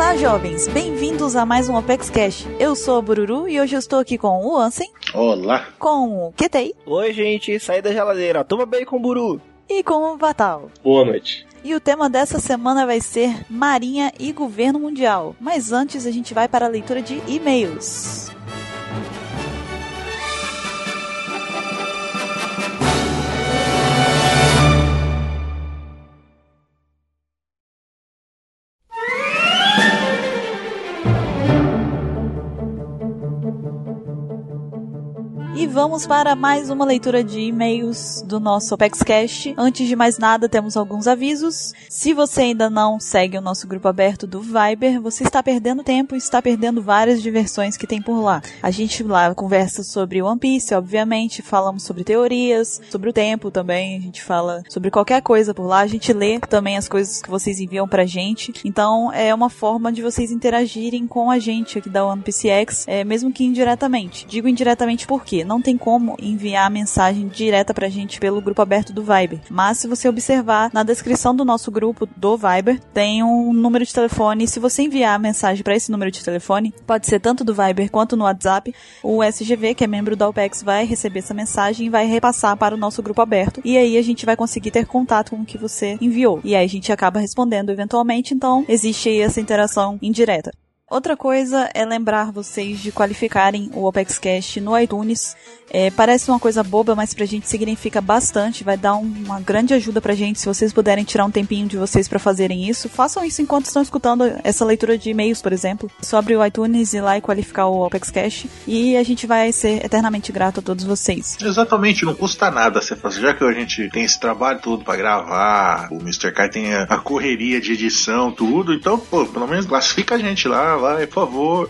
Olá, jovens! Bem-vindos a mais um Opex Cash. Eu sou a Bururu e hoje eu estou aqui com o Ansem. Olá! Com o Ketei. Oi, gente, saí da geladeira. Toma bem com o Buru. E com o Vatal. Boa noite. E o tema dessa semana vai ser Marinha e Governo Mundial. Mas antes a gente vai para a leitura de e-mails. Vamos para mais uma leitura de e-mails do nosso OpexCast. Antes de mais nada, temos alguns avisos. Se você ainda não segue o nosso grupo aberto do Viber, você está perdendo tempo e está perdendo várias diversões que tem por lá. A gente lá conversa sobre One Piece, obviamente, falamos sobre teorias, sobre o tempo também, a gente fala sobre qualquer coisa por lá, a gente lê também as coisas que vocês enviam pra gente. Então, é uma forma de vocês interagirem com a gente aqui da One Piece X, é, mesmo que indiretamente. Digo indiretamente por quê? não tem como enviar mensagem direta pra gente pelo grupo aberto do Viber. Mas se você observar na descrição do nosso grupo do Viber, tem um número de telefone. Se você enviar a mensagem para esse número de telefone, pode ser tanto do Viber quanto no WhatsApp, o SGV, que é membro da OPEX, vai receber essa mensagem e vai repassar para o nosso grupo aberto. E aí a gente vai conseguir ter contato com o que você enviou. E aí a gente acaba respondendo eventualmente, então existe aí essa interação indireta. Outra coisa é lembrar vocês de qualificarem o OpexCast no iTunes. É, parece uma coisa boba, mas pra gente significa bastante, vai dar um, uma grande ajuda pra gente se vocês puderem tirar um tempinho de vocês para fazerem isso. Façam isso enquanto estão escutando essa leitura de e-mails, por exemplo. Sobre o iTunes ir lá e qualificar o OpexCast e a gente vai ser eternamente grato a todos vocês. Exatamente, não custa nada você fazer, já que a gente tem esse trabalho todo para gravar, o Mr. Kai tem a, a correria de edição, tudo, então, pô, pelo menos classifica a gente lá, vai, por favor.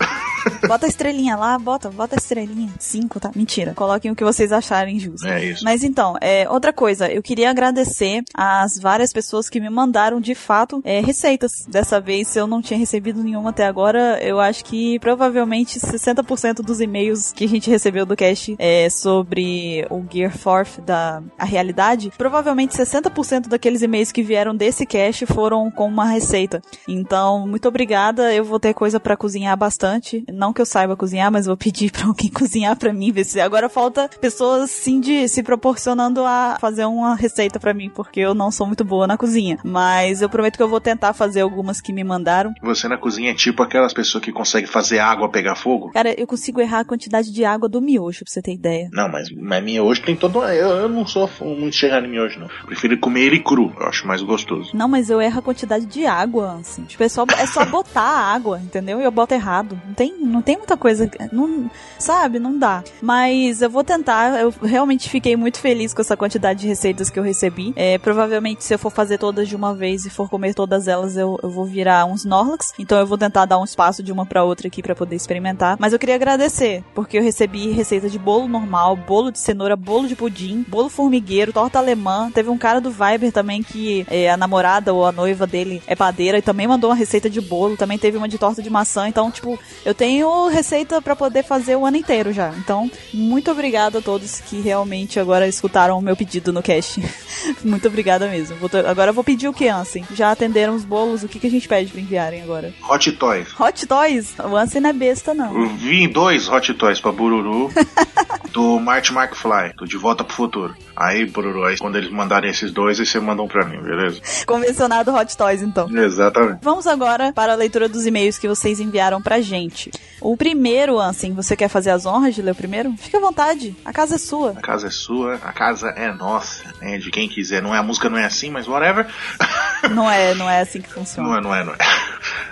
Bota a estrelinha lá, bota, bota a estrelinha. Cinco, tá? Mentira. Coloquem o que vocês acharem justo. É isso. Mas então, é, outra coisa, eu queria agradecer às várias pessoas que me mandaram, de fato, é, receitas. Dessa vez, eu não tinha recebido nenhuma até agora. Eu acho que provavelmente 60% dos e-mails que a gente recebeu do cast é, sobre o Gear Forth da a realidade, provavelmente 60% daqueles e-mails que vieram desse cast foram com uma receita. Então, muito obrigada. Eu vou ter coisa para cozinhar bastante. Não que eu saiba cozinhar, mas vou pedir pra alguém cozinhar pra mim, ver se agora falta pessoas sim de se proporcionando a fazer uma receita pra mim, porque eu não sou muito boa na cozinha. Mas eu prometo que eu vou tentar fazer algumas que me mandaram. Você na cozinha é tipo aquelas pessoas que conseguem fazer água pegar fogo? Cara, eu consigo errar a quantidade de água do miojo, pra você ter ideia. Não, mas, mas miojo tem todo. Eu, eu não sou muito chegado em miojo, não. Prefiro comer ele cru, eu acho mais gostoso. Não, mas eu erro a quantidade de água, assim. Tipo, é só, é só botar a água, entendeu? E eu boto errado. Não tem, não tem muita coisa. Não, sabe? Não dá. Mas eu vou tentar. Eu realmente fiquei muito feliz com essa quantidade de receitas que eu recebi. É, provavelmente, se eu for fazer todas de uma vez e for comer todas elas, eu, eu vou virar uns Snorlax. Então eu vou tentar dar um espaço de uma para outra aqui para poder experimentar. Mas eu queria agradecer, porque eu recebi receita de bolo normal, bolo de cenoura, bolo de pudim, bolo formigueiro, torta alemã. Teve um cara do Viber também que é, a namorada ou a noiva dele é padeira e também mandou uma receita de bolo. Também teve uma de torta de maçã. Então, tipo, eu tenho receita para poder fazer o ano inteiro já. Então, muito obrigada a todos que realmente agora escutaram o meu pedido no cast. muito obrigada mesmo. Vou agora eu vou pedir o que, Ansem? Já atenderam os bolos? O que, que a gente pede pra enviarem agora? Hot Toys. Hot Toys? O Ansem não é besta, não. Eu vi dois Hot Toys pra Bururu do Marty McFly, do De Volta pro Futuro. Aí, Bururu, aí, quando eles mandarem esses dois, aí você manda um pra mim, beleza? Convencionado Hot Toys, então. Exatamente. Vamos agora para a leitura dos e-mails que vocês enviaram pra gente. O primeiro, Ansem, você quer fazer as honras de ler o primeiro? Fique à vontade, a casa é sua. A casa é sua, a casa é nossa, né? De quem quiser. Não é a música, não é assim, mas whatever. Não é, não é assim que funciona. Não é, não é, não é.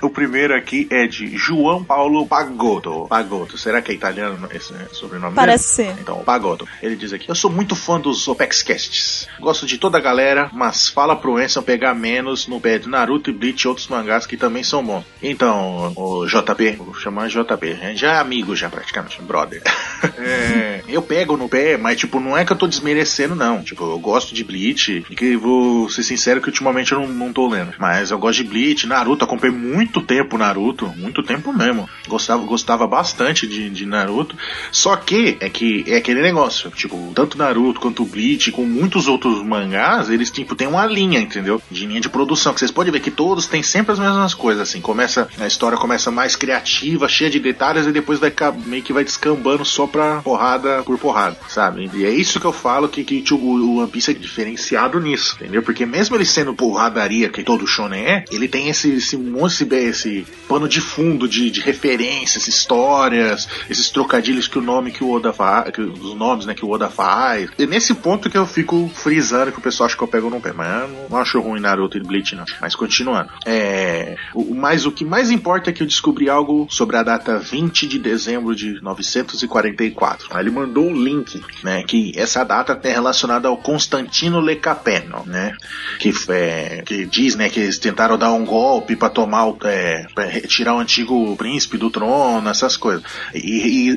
O primeiro aqui é de João Paulo Pagotto. Pagotto, será que é italiano esse sobrenome Parece dele? ser. Então, Pagotto. Ele diz aqui: Eu sou muito fã dos OpexCasts. Gosto de toda a galera, mas fala pro Enson pegar menos no pé de Naruto e Bleach e outros mangás que também são bons. Então, o JB, vou chamar JB, já é amigo já praticamente, brother. é, Eu pego no pé, mas, tipo, não é que eu tô desmerecendo, não. Tipo, eu gosto de Bleach. E que vou ser sincero que ultimamente eu não, não tô lendo. Mas eu gosto de Bleach, Naruto. Acompanhei muito tempo Naruto. Muito tempo mesmo. Gostava, gostava bastante de, de Naruto. Só que é que é aquele negócio. Tipo, tanto Naruto quanto Bleach, com muitos outros mangás, eles, tipo, tem uma linha, entendeu? De linha de produção. Que vocês podem ver que todos têm sempre as mesmas coisas, assim. Começa, a história começa mais criativa, cheia de detalhes, e depois vai meio que vai descambando só pra porrada por porrada, sabe? E é isso que eu falo que, que tipo, o One Piece é diferenciado nisso, entendeu? Porque mesmo ele sendo porradaria, que todo shonen é, ele tem esse, esse monte, esse pano de fundo de, de referências, histórias, esses trocadilhos que o nome que o Oda faz, os nomes, né, que o Oda faz. E nesse ponto que eu fico frisando que o pessoal acha que eu pego no pé, mas eu não acho ruim Naruto e Bleach, não. Mas continuando. É, o, mas o que mais importa é que eu descobri algo sobre a data 20 de dezembro de 944. Aí ele mandou um link, né, que essa data é relacionada ao Constantino Lecapeno, né, que, é, que diz, né, que eles tentaram dar um golpe para tomar, o, é, pra retirar o antigo príncipe do trono, essas coisas. E,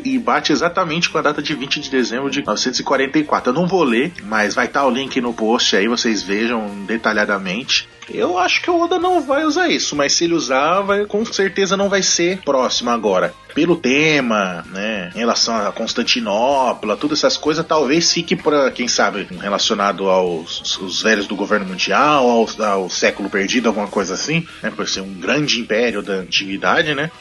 e, e, bate exatamente com a data de 20 de dezembro de 944. Eu não vou ler, mas vai estar tá o link no post aí, vocês vejam detalhadamente. Eu acho que o Oda não vai usar isso, mas se ele usar, vai, com certeza não vai ser próximo agora. Pelo tema, né, em relação a Constantinopla, todas essas coisas, talvez fique para quem sabe, relacionado aos os velhos do governo mundial, ao, ao século perdido, alguma coisa assim, né, por ser um grande império da antiguidade, né.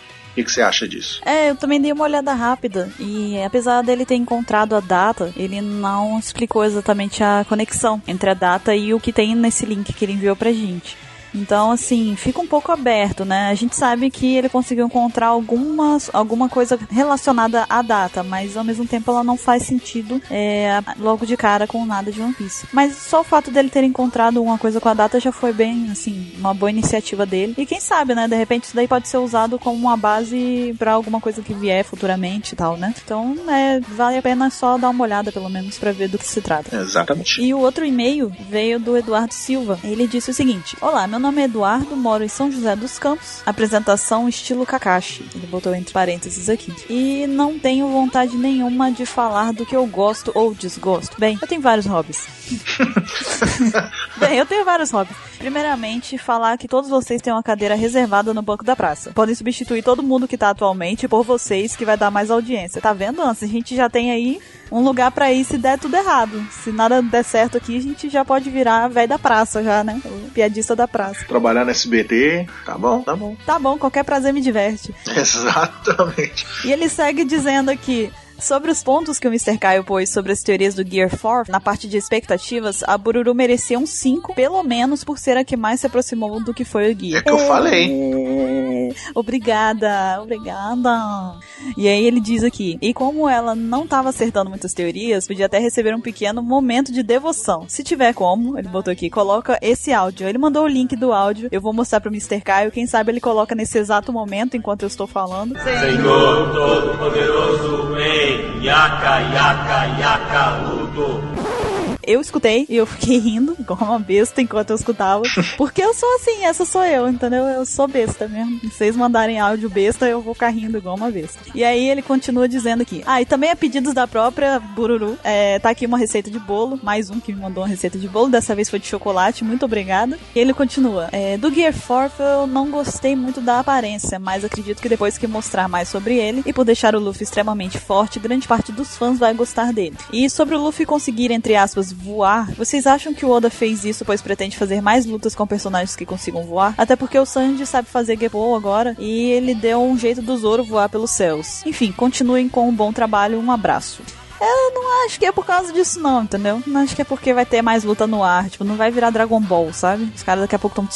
Que, que, você acha disso? É, eu também dei uma olhada rápida e apesar dele ter encontrado a data, ele não explicou exatamente a conexão entre a data e o que tem nesse link que ele enviou pra gente. Então, assim, fica um pouco aberto, né? A gente sabe que ele conseguiu encontrar algumas, alguma coisa relacionada à data, mas ao mesmo tempo ela não faz sentido é, logo de cara com nada de One Piece. Mas só o fato dele ter encontrado alguma coisa com a data já foi bem, assim, uma boa iniciativa dele. E quem sabe, né? De repente isso daí pode ser usado como uma base para alguma coisa que vier futuramente e tal, né? Então, é, vale a pena só dar uma olhada, pelo menos, para ver do que se trata. Exatamente. E o outro e-mail veio do Eduardo Silva. Ele disse o seguinte: Olá, meu nome é Eduardo, moro em São José dos Campos. Apresentação estilo Kakashi. Ele botou entre parênteses aqui. E não tenho vontade nenhuma de falar do que eu gosto ou desgosto. Bem, eu tenho vários hobbies. Bem, eu tenho vários hobbies. Primeiramente, falar que todos vocês têm uma cadeira reservada no banco da praça. Podem substituir todo mundo que tá atualmente por vocês, que vai dar mais audiência. Tá vendo, Anson? A gente já tem aí um lugar para ir se der tudo errado. Se nada der certo aqui, a gente já pode virar velho da praça já, né? O piadista da praça. Trabalhar no SBT, tá bom, tá bom. Tá bom, qualquer prazer me diverte. Exatamente. E ele segue dizendo aqui: Sobre os pontos que o Mr. Caio pôs sobre as teorias do Gear 4, na parte de expectativas, a Bururu merecia um 5, pelo menos por ser a que mais se aproximou do que foi o Gear. É que eu falei. Obrigada, obrigada. E aí ele diz aqui: e como ela não estava acertando muitas teorias, podia até receber um pequeno momento de devoção. Se tiver como, ele botou aqui, coloca esse áudio. Ele mandou o link do áudio, eu vou mostrar pro Mr. Caio. Quem sabe ele coloca nesse exato momento enquanto eu estou falando. Senhor Todo-Poderoso, em Yaka, Yaka, Yaka, Ludo eu escutei e eu fiquei rindo, igual uma besta, enquanto eu escutava. Porque eu sou assim, essa sou eu, entendeu? Eu sou besta mesmo. Se vocês mandarem áudio besta, eu vou ficar rindo igual uma besta. E aí ele continua dizendo aqui. Ah, e também a pedidos da própria Bururu. É, tá aqui uma receita de bolo. Mais um que me mandou uma receita de bolo. Dessa vez foi de chocolate. Muito obrigada. E ele continua. É, do Gear 4 eu não gostei muito da aparência, mas acredito que depois que mostrar mais sobre ele e por deixar o Luffy extremamente forte, grande parte dos fãs vai gostar dele. E sobre o Luffy conseguir, entre aspas, voar, vocês acham que o Oda fez isso pois pretende fazer mais lutas com personagens que consigam voar? Até porque o Sanji sabe fazer Geppo agora e ele deu um jeito do Zoro voar pelos céus. Enfim, continuem com um bom trabalho, um abraço. Eu não acho que é por causa disso, não, entendeu? Não acho que é porque vai ter mais luta no ar. Tipo, não vai virar Dragon Ball, sabe? Os caras daqui a pouco estão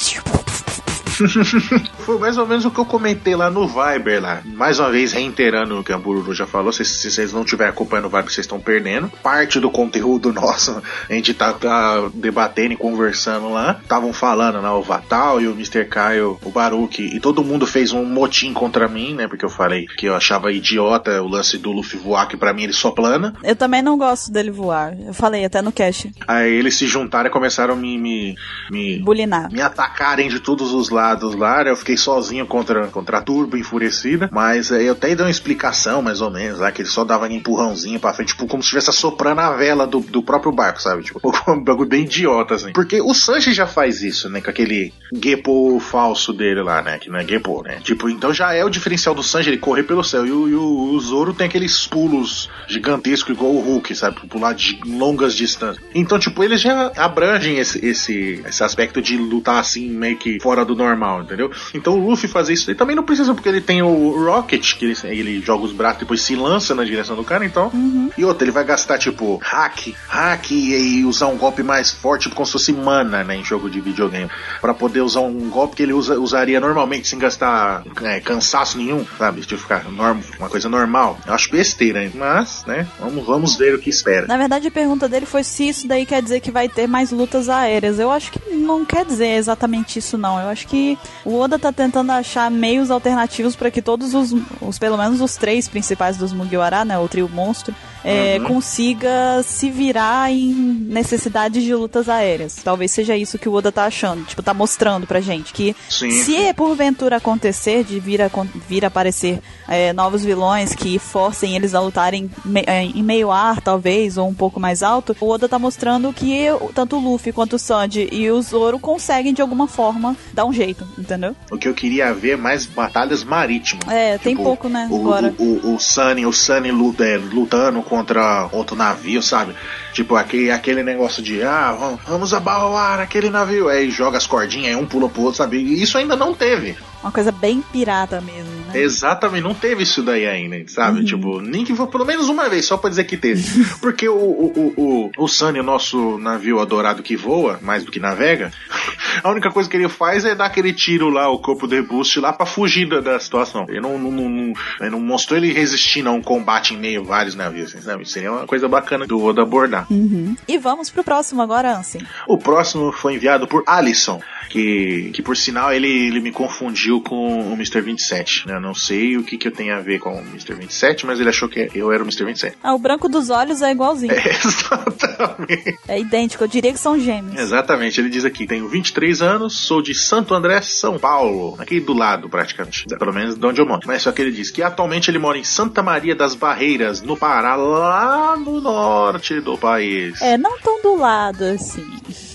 Foi mais ou menos o que eu comentei lá no Viber lá. Mais uma vez, reiterando o que a Bururu já falou, se, se vocês não estiverem acompanhando o Viber, vocês estão perdendo. Parte do conteúdo nosso, a gente tá, tá debatendo e conversando lá. Estavam falando, né, o Vatal e o Mr. Kyle, o Baruch, e todo mundo fez um motim contra mim, né, porque eu falei que eu achava idiota o lance do Luffy voar, que pra mim ele só plana. Eu também não gosto dele voar. Eu falei até no cast. Aí eles se juntaram e começaram a me... me, me Bulinar. Me atacarem de todos os lados lados lá, né? eu fiquei sozinho contra, contra a turba enfurecida, mas é, eu até dei uma explicação, mais ou menos, lá, que ele só dava um empurrãozinho pra frente, tipo, como se estivesse soprando a vela do, do próprio barco, sabe? Tipo, um bagulho bem idiota, assim. Porque o Sanji já faz isso, né? Com aquele Gepo falso dele lá, né? Que não é Gepo, né? Tipo, então já é o diferencial do Sanji, ele correr pelo céu. E o, e o, o Zoro tem aqueles pulos gigantescos, igual o Hulk, sabe? Pular de longas distâncias. Então, tipo, eles já abrangem esse, esse, esse aspecto de lutar assim, meio que fora do normal, entendeu? Então o Luffy fazer isso, ele também não precisa, porque ele tem o Rocket, que ele, ele joga os braços depois se lança na direção do cara, então. Uhum. E outra, ele vai gastar, tipo, hack, hack e usar um golpe mais forte, como se fosse mana, né, em jogo de videogame. para poder usar um golpe que ele usa, usaria normalmente, sem gastar é, cansaço nenhum, sabe? Tipo, ficar norm, uma coisa normal. Eu acho besteira, hein? mas, né, vamos, vamos ver o que espera. Na verdade, a pergunta dele foi se isso daí quer dizer que vai ter mais lutas aéreas. Eu acho que não quer dizer exatamente isso, não. Eu acho que o Oda tá tentando achar meios alternativos para que todos os, os, pelo menos os três principais dos Mugiwara, né, o trio monstro, é, Uhum. consiga se virar em necessidades de lutas aéreas. Talvez seja isso que o Oda tá achando, tipo, tá mostrando pra gente que Sim. se porventura acontecer de vir a, vir a aparecer é, novos vilões que forcem eles a lutarem me- é, em meio ar, talvez, ou um pouco mais alto, o Oda tá mostrando que tanto o Luffy quanto o Sanji e o Zoro conseguem de alguma forma dar um jeito, entendeu? O que eu queria ver é mais batalhas marítimas. É, tem Tipo, pouco, né, O, agora. o, o, o Sunny, o Sunny luta, lutando contra outro navio, sabe? Tipo, aquele, aquele negócio de, ah, vamos, abalar aquele navio. Aí joga as cordinhas, aí um pula pro outro, sabe? E isso ainda não teve. Uma coisa bem pirata mesmo, né? Exatamente, não teve isso daí ainda, sabe? Uhum. Tipo, nem que for pelo menos uma vez, só pra dizer que teve. Porque o, o, o, o, o Sunny, o nosso navio adorado que voa, mais do que navega, a única coisa que ele faz é dar aquele tiro lá, o corpo de boost lá, pra fugir da, da situação. Ele não, não, não, não, ele não mostrou ele resistindo a um combate em meio a vários navios, assim, sabe? Seria uma coisa bacana do Oda abordar. Uhum. E vamos pro próximo agora, Ansem. O próximo foi enviado por Alisson, que, que por sinal ele, ele me confundiu com o Mr. 27. né? Eu não sei o que, que eu tenho a ver com o Mr. 27, mas ele achou que eu era o Mr. 27. Ah, o branco dos olhos é igualzinho. É, exatamente. É idêntico, eu diria que são gêmeos. Exatamente, ele diz aqui: tenho 23 anos, sou de Santo André, São Paulo, aqui do lado praticamente, pelo menos de onde eu moro. Mas só que ele diz que atualmente ele mora em Santa Maria das Barreiras, no Pará, lá no norte do país. É, não tão do lado assim.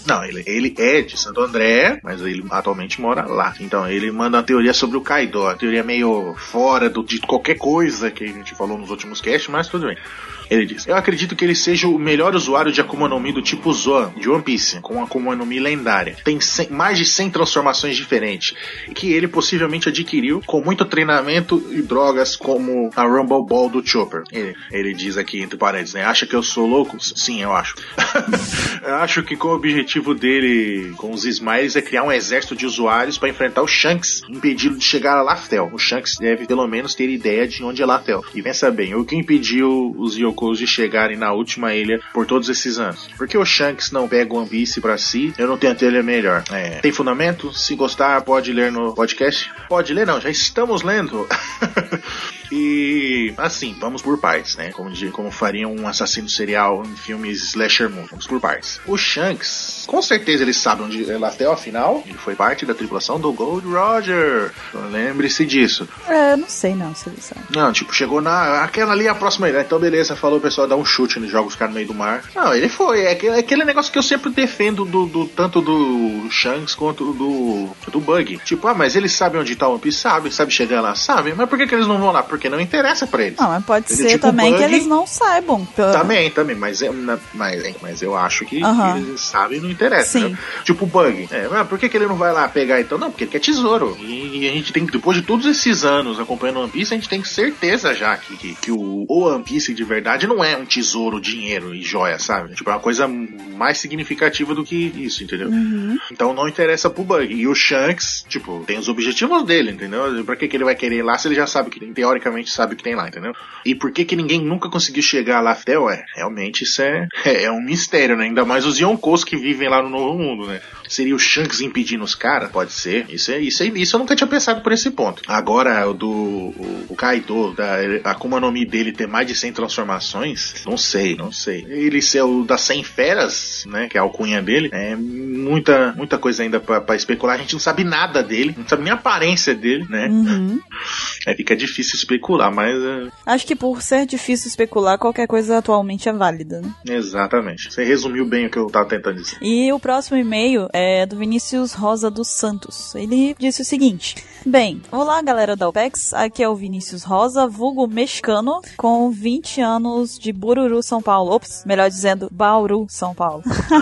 Não, ele, ele é de Santo André, mas ele atualmente mora lá. Então ele manda teoria sobre o Kaido, a teoria meio fora do, de qualquer coisa que a gente falou nos últimos casts, mas tudo bem. Ele diz: Eu acredito que ele seja o melhor usuário de Akuma no Mi do tipo Zoan, de One Piece, com Akuma no Mi lendária. Tem 100 mais de 100 transformações diferentes, que ele possivelmente adquiriu com muito treinamento e drogas, como a Rumble Ball do Chopper. Ele, ele diz aqui entre parênteses, né? Acha que eu sou louco? Sim, eu acho. eu acho que com o objetivo dele com os Smiles é criar um exército de usuários para enfrentar o Shanks, impedi-lo de chegar a Laftel. O Shanks deve pelo menos ter ideia de onde é Laftel. E pensa bem, o que impediu os De chegarem na última ilha por todos esses anos? Porque o Shanks não pega o Piece pra si, eu não tenho a telha melhor. É, tem fundamento? Se gostar, pode ler no podcast? Pode ler, não, já estamos lendo. E assim, vamos por partes, né? Como, como faria um assassino serial em filmes slasher movie. Vamos por partes. O Shanks, com certeza ele sabe onde é Laftel, afinal, ele foi parte da tripulação do Gold Roger. Lembre-se disso. É, não sei não, se ele sabe. Não, tipo, chegou na. Aquela ali é a próxima ilha. Então, beleza, falou o pessoal dar um chute nos jogos caras no meio do mar. Não, ele foi. É aquele, é aquele negócio que eu sempre defendo do, do- tanto do Shanks quanto do, do Bug. Tipo, ah, mas eles sabem onde tá o One Piece? Sabe, sabe chegar lá? Sabe. Mas por que, que eles não vão lá? Porque não interessa pra eles. Não, mas pode ser tipo também que bug. eles não saibam. Pelo- Também, também, mas, mas, mas eu acho que, que eles sabem e não interessa. Né? Tipo o Bug. É, mas por que, que ele não vai lá pegar então? Não, porque ele quer tesouro. E, e a gente tem, depois de todos esses anos acompanhando One Piece, a gente tem certeza já que, que, que o, o One Piece de verdade não é um tesouro, dinheiro e joia, sabe? Tipo, é uma coisa mais significativa do que isso, entendeu? Então não interessa pro Bug. E o Shanks, tipo, tem os objetivos dele, entendeu? Pra que, que ele vai querer ir lá se ele já sabe que, teoricamente, sabe o que tem lá, entendeu? E por que que ninguém nunca conseguiu chegar lá até, ué, realmente isso é, é um mistério, né? Ainda mais os Yonkos que vivem lá no Novo Mundo, né? Seria o Shanks impedindo os caras? Pode ser. Isso, é, isso, é, isso eu nunca tinha pensado por esse ponto. Agora, o do o, o Kaido, da Akuma no Mi dele ter mais de 100 transformações, não sei, não sei. Ele ser o das 100 feras, né, que é a alcunha dele, é muita, muita coisa ainda pra, especular. A gente não sabe nada dele, não sabe nem a aparência dele, né? Uhum. É, fica difícil especular, mas... É... Acho que por ser difícil especular, qualquer coisa atualmente é válida, né? Exatamente. Você resumiu bem o que eu tava tentando dizer. E o próximo e-mail é do Vinícius Rosa dos Santos. Ele disse o seguinte: Bem, olá galera da OPEX, aqui é o Vinícius Rosa, vulgo mexicano, com 20 anos de Bururu, São Paulo. Ops, melhor dizendo, Bauru, São Paulo.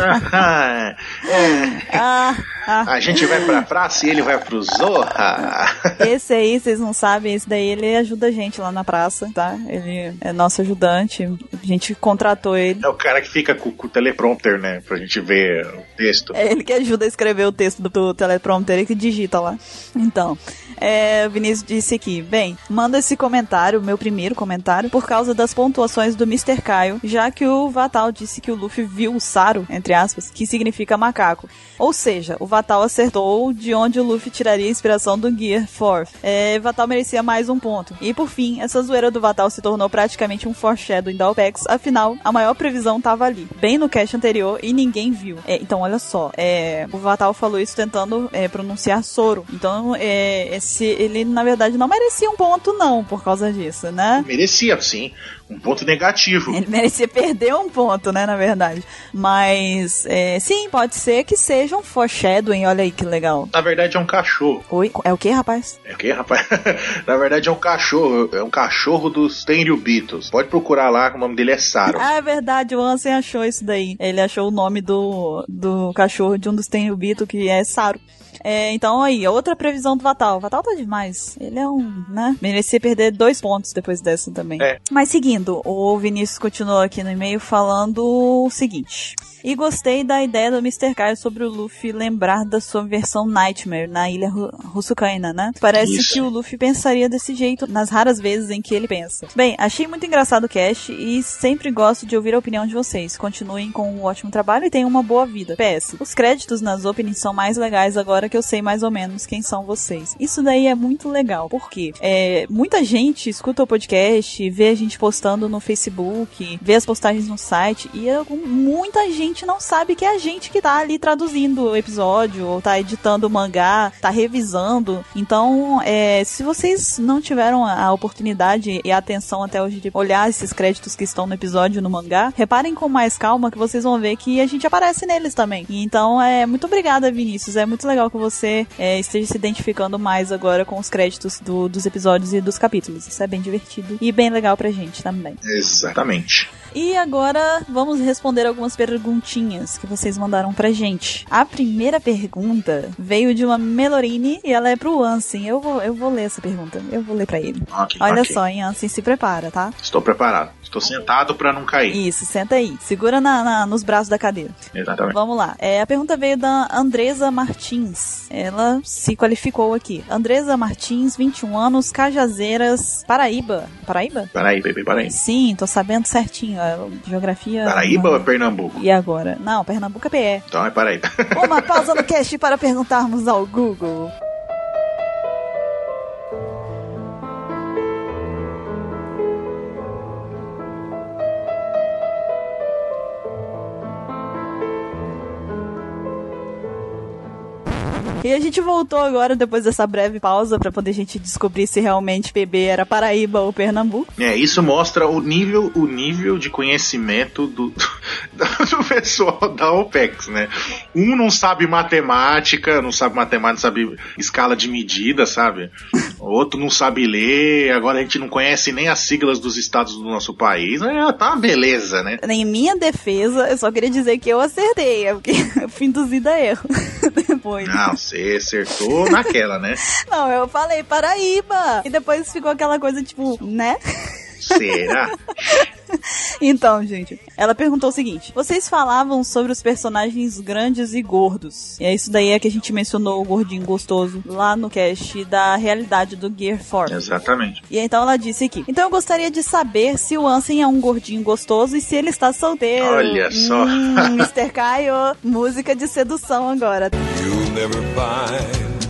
é. ah, ah. A gente vai pra praça e ele vai pro Zorra. esse aí, vocês não sabem, esse daí ele ajuda a gente lá na praça, tá? Ele é nosso ajudante, a gente contratou ele. É o cara que fica com, com o teleprompter, né? Pra gente ver o texto. É ele que ajuda a escrever o texto do, teleprompter, ele que digita lá. Então, é, o Vinícius disse aqui: Bem, manda esse comentário, meu primeiro comentário, por causa das pontuações do Mr. Caio, já que o Vatal disse que o Luffy viu o Saro, entre aspas, que significa macaco. Ou seja, o Vatal acertou de onde o Luffy tiraria a inspiração do Gear 4. É, Vatal merecia mais um ponto. E por fim, essa zoeira do Vatal se tornou praticamente um foreshadowing da OPEX, afinal, a maior previsão tava ali, bem no cast anterior, e ninguém viu. É, então, olha só, é, o Vatal falou isso tentando é, pronunciar Soro. Então, é, esse, ele na verdade não merecia um ponto, não, por causa disso, né? Merecia, sim um ponto negativo. Ele merecia perder um ponto, né, na verdade. Mas, é, sim, pode ser que seja um foreshadowing, olha aí que legal. Na verdade é um cachorro. Oi? É o que, rapaz? É o que, rapaz? na verdade é um cachorro, é um cachorro dos Tenryubitos. Pode procurar lá, o nome dele é Saro. Ah, é verdade, o Ansem achou isso daí. Ele achou o nome do, do cachorro de um dos Tenryubitos, que é Saro. É, então aí, outra previsão do Vatal. O Vatal tá demais. Ele é um, né? Merecia perder dois pontos depois dessa também. É. Mas seguindo, o Vinícius continuou aqui no e-mail falando o seguinte. E gostei da ideia do Mr. Caio sobre o Luffy lembrar da sua versão Nightmare na ilha Russukaina, né? Parece Isso. que o Luffy pensaria desse jeito nas raras vezes em que ele pensa. Bem, achei muito engraçado o cast e sempre gosto de ouvir a opinião de vocês. Continuem com um ótimo trabalho e tenham uma boa vida. PS, os créditos nas openings são mais legais agora que eu sei mais ou menos quem são vocês. Isso daí é muito legal, porque é, muita gente escuta o podcast, vê a gente postando no Facebook, vê as postagens no site e muita gente gente não sabe que é a gente que tá ali traduzindo o episódio, ou tá editando o mangá, tá revisando. Então, é, se vocês não tiveram a oportunidade e a atenção até hoje de olhar esses créditos que estão no episódio no mangá, reparem com mais calma que vocês vão ver que a gente aparece neles também. Então, é muito obrigada, Vinícius. É muito legal que você é, esteja se identificando mais agora com os créditos do, dos episódios e dos capítulos. Isso é bem divertido e bem legal pra gente também. Exatamente. E agora vamos responder algumas perguntinhas que vocês mandaram pra gente. A primeira pergunta veio de uma Melorine e ela é pro Ansem. Eu vou, eu vou ler essa pergunta. Eu vou ler pra ele. Okay, Olha okay. só, hein, Ansem, se prepara, tá? Estou preparado. Estou sentado para não cair. Isso, senta aí. Segura na, na, nos braços da cadeira. Exatamente. Vamos lá. É, a pergunta veio da Andresa Martins. Ela se qualificou aqui. Andresa Martins, 21 anos, Cajazeiras, Paraíba. Paraíba? Paraíba, Paraíba. Sim, tô sabendo certinho. Geografia. Paraíba ou é Pernambuco? E agora? Não, Pernambuco é PE. Então é Paraíba. Uma pausa no cast para perguntarmos ao Google. E a gente voltou agora, depois dessa breve pausa, para poder a gente descobrir se realmente PB era Paraíba ou Pernambuco. É, isso mostra o nível, o nível de conhecimento do, do, do pessoal da OPEX, né? Um não sabe matemática, não sabe matemática, não sabe escala de medida, sabe? Outro não sabe ler, agora a gente não conhece nem as siglas dos estados do nosso país. É, tá uma beleza, né? Em minha defesa, eu só queria dizer que eu acertei, é porque eu fui induzida a erro. Depois. Não, você você acertou naquela, né? Não, eu falei Paraíba. E depois ficou aquela coisa tipo, né? Será? Então, gente, ela perguntou o seguinte: vocês falavam sobre os personagens grandes e gordos. E é isso daí é que a gente mencionou o gordinho gostoso lá no cast da realidade do Gear 4. Exatamente. E então ela disse aqui: então eu gostaria de saber se o Ansem é um gordinho gostoso e se ele está solteiro. Olha só. Hum, Mr. Caio, música de sedução agora. You'll never find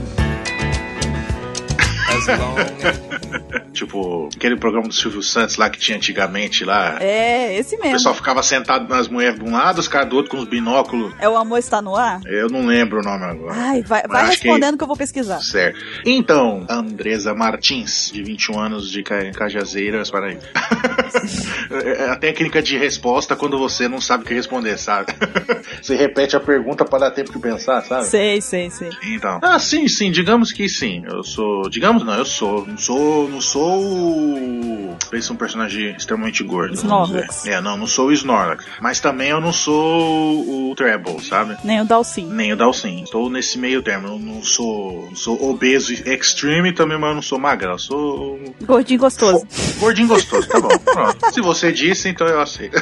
Tipo, aquele programa do Silvio Santos lá que tinha antigamente lá. É, esse O mesmo. pessoal ficava sentado nas mulheres de um lado, os caras do outro com os binóculos. É o amor está no ar? Eu não lembro o nome agora. Ai, vai, vai acho que- respondendo que... eu vou pesquisar. Certo. Então, Andresa Martins, de 21 anos de Ca- Cajazeiras, para aí. É a técnica de resposta quando você não sabe o que responder, sabe? Você repete a pergunta para dar tempo de pensar, sabe? Sei, sei, sei. Então. Ah, sim, sim, digamos que sim. Eu sou. Digamos não, eu sou. Não sou. Não sou. Pensa um personagem extremamente gordo. Snorlax. É, não, não sou o Snorlax. Mas também eu não sou o Treble, sabe? Nem o Dalsin. Nem o Dalsin. Estou nesse meio termo. Eu não sou. não sou obeso extreme também, mas eu não sou magrão. Eu sou. Gordinho gostoso. Gordinho gostoso, tá bom. Pronto. Se você disse, então eu aceito.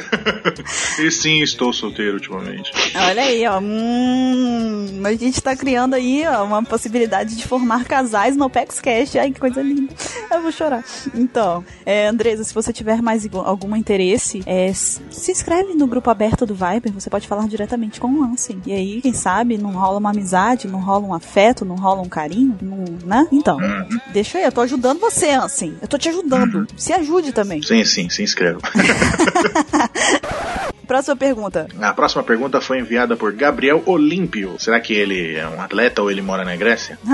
e sim, estou solteiro ultimamente. Olha aí, ó. Hum, a gente tá criando aí, ó, uma possibilidade de formar casais no Pex Cash. Ai, que coisa linda. Eu vou chorar. Então, é, Andresa, se você tiver mais algum interesse, é, se inscreve no grupo aberto do Viber. Você pode falar diretamente com o Ansem. E aí, quem sabe, não rola uma amizade, não rola um afeto, não rola um carinho, não, né? Então, deixa aí, eu tô ajudando você, Ansem. Eu tô te ajudando. Se ajude também. Sim, sim, se inscreva. Próxima pergunta. A próxima pergunta foi enviada por Gabriel Olímpio. Será que ele é um atleta ou ele mora na Grécia?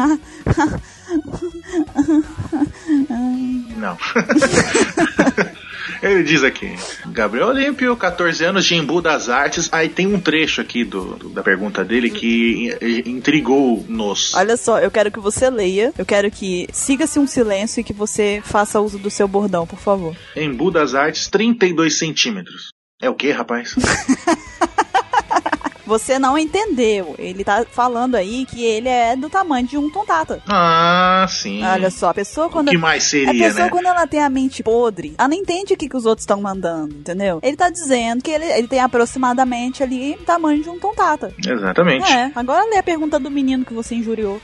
Não. Ele diz aqui, Gabriel Olímpio, 14 anos de Embu das Artes. Aí tem um trecho aqui do, do- da pergunta dele que intrigou-nos. Olha só, eu quero que você leia, eu quero que siga-se um silêncio e que você faça uso do seu bordão, por favor. Embu das Artes, 32 centímetros. É o que, rapaz? Você não entendeu. Ele tá falando aí que ele é do tamanho de um tontata. Ah, sim. Olha só, a pessoa o quando. que mais A seria, pessoa, né? quando ela tem a mente podre, ela não entende o que, que os outros estão mandando, entendeu? Ele tá dizendo que ele, ele tem aproximadamente ali o tamanho de um tontata. Exatamente. É, agora lê a pergunta do menino que você injuriou.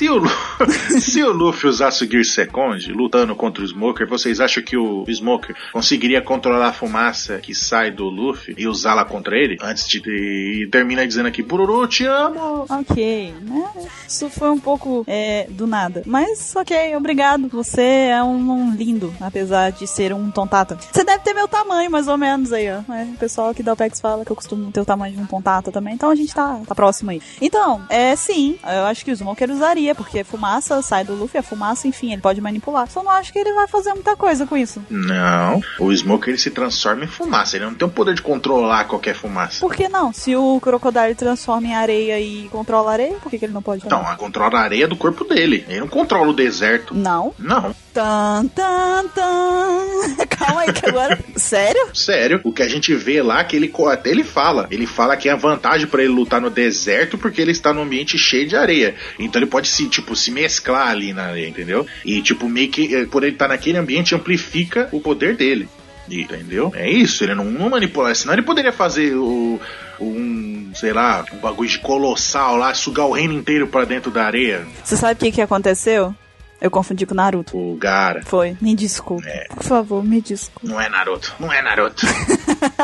Se o, se o Luffy usasse o Gear Second lutando contra o Smoker, vocês acham que o Smoker conseguiria controlar a fumaça que sai do Luffy e usá-la contra ele? Antes de. E termina dizendo aqui, Bururu, te amo! Ok, né? Isso foi um pouco é, do nada. Mas, ok, obrigado. Você é um, um lindo, apesar de ser um tontata. Você deve ter meu tamanho, mais ou menos, aí, ó. É, o pessoal aqui da OPEX fala que eu costumo ter o tamanho de um tontata também. Então a gente tá, tá próximo aí. Então, é sim, eu acho que o Smoker usaria, porque fumaça sai do Luffy, a fumaça, enfim, ele pode manipular. Só não acho que ele vai fazer muita coisa com isso. Não, o Smoker ele se transforma em fumaça, ele não tem o poder de controlar qualquer fumaça. Por que não? Se o Crocodile transforma em areia e controla a areia, por que, que ele não pode? A controla a areia do corpo dele, ele não controla o deserto. Não. Não, Tan, tan, tan. Calma aí, que agora. Sério? sério, o que a gente vê lá, que ele até ele fala, ele fala que é a vantagem pra ele lutar no deserto porque ele está num ambiente cheio de areia. Então ele pode se, tipo, se mesclar ali na areia, entendeu? E tipo, meio que eh, por ele estar naquele ambiente amplifica o poder dele. Entendeu? É isso, ele não, não manipula, senão ele poderia fazer o um, sei lá, um bagulho de colossal lá, sugar o reino inteiro pra dentro da areia. Você sabe o que, que aconteceu? Eu confundi com Naruto. O Gara. Foi. Me desculpe. É. Por favor, me desculpe. Não é Naruto. Não é Naruto.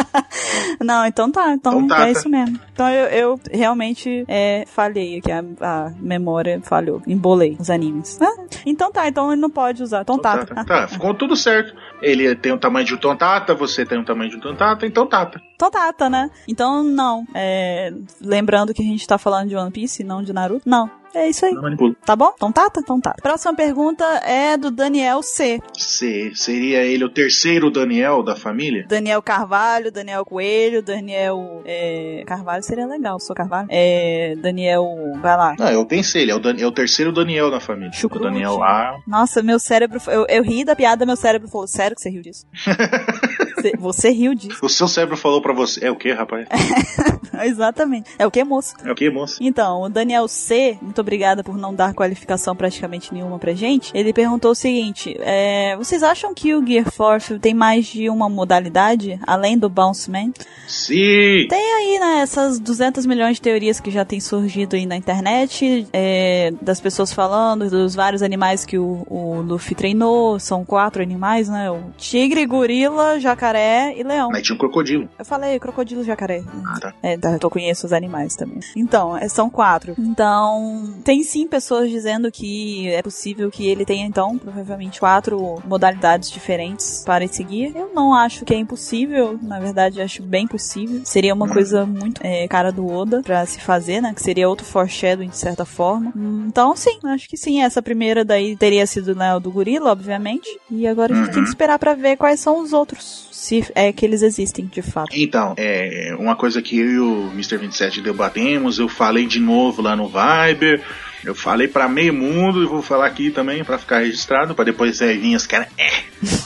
Não, então tá. Então, Então tá, é tá. isso mesmo. Então eu, eu realmente é, falhei aqui. A, a memória falhou. Embolei os animes. Ah, então tá. Então ele não pode usar. Então tá. Tá, tá, ficou tudo certo. Ele tem o tamanho de um Tontata, você tem o tamanho de um Tontata, então Tata. Então tá, tá, né? Então não. É, lembrando que a gente tá falando de One Piece, não de Naruto. Não. É isso aí. Não manipula. Tá bom? Então tá, tá. Então tá. Próxima pergunta é do Daniel C. Se, seria ele o terceiro Daniel da família? Daniel Carvalho, Daniel Coelho, Daniel é, Carvalho seria legal, sou Carvalho. É, Daniel, vai lá. Não, eu pensei, ele é o, Dan- é o terceiro Daniel da família. Chucrute. O Daniel A. Nossa, meu cérebro, eu, eu ri da piada, meu cérebro falou, sério que você riu disso? você, você riu disso. O seu cérebro falou pra você. É o que, rapaz? Exatamente. É o que, moço? É o que, moça? Então, o Daniel C, muito obrigada por não dar qualificação praticamente nenhuma pra gente. Ele perguntou o seguinte: é, vocês acham que o Gear Force tem mais de uma modalidade, além do Bounce Man? Sim! Tem aí, né, essas 200 milhões de teorias que já tem surgido aí na internet, é, das pessoas falando dos vários animais que o, o Luffy treinou. São quatro animais, né? O tigre, gorila, jacaré e leão. Mas tinha um crocodilo. Eu falei crocodilo, jacaré. Ah, tá. É, tá, eu conheço os animais também. Então, é, são quatro. Então, tem sim pessoas dizendo que é possível que ele tenha, então, provavelmente quatro modalidades diferentes para seguir. Eu não acho que é impossível, na verdade, acho bem possível. Seria uma coisa muito é, cara do Oda pra se fazer, né? Que seria outro foreshadowing de certa forma. Então, sim, acho que sim. Essa primeira daí teria sido né, o do gorila, obviamente. E agora a gente tem que esperar pra ver quais são os outros. Se é que eles existem de fato. Então, é uma coisa que eu e o Mr. 27 debatemos, eu falei de novo lá no Viber. Eu falei pra meio mundo e vou falar aqui também pra ficar registrado, pra depois vir os caras. É,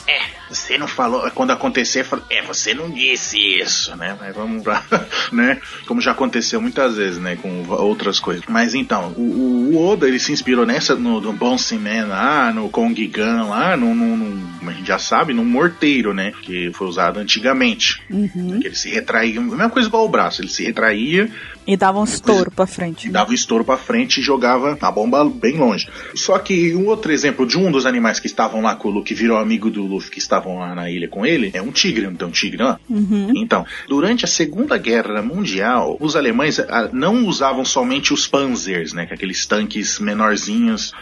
é, você não falou. Quando acontecer, fala, é, você não disse isso, né? Mas vamos lá, né? Como já aconteceu muitas vezes, né? Com outras coisas. Mas então, o, o Oda ele se inspirou nessa, no, no Bouncing Man lá, no Kong Gun lá, no, no, no- como a gente já sabe, num morteiro, né? Que foi usado antigamente. Que ele se retraía, a mesma coisa igual o braço, ele se retraía E dava um estouro pra frente. dava o estouro pra frente e jogava a bomba bem longe. Só que um outro exemplo de um dos animais que estavam lá com o que virou amigo do Luffy, que estavam lá na ilha com ele, é um tigre, não tem um tigre lá? Então, durante a Segunda Guerra Mundial, os alemães ah, não usavam somente os Panzers, né, que é aqueles tanques menorzinhos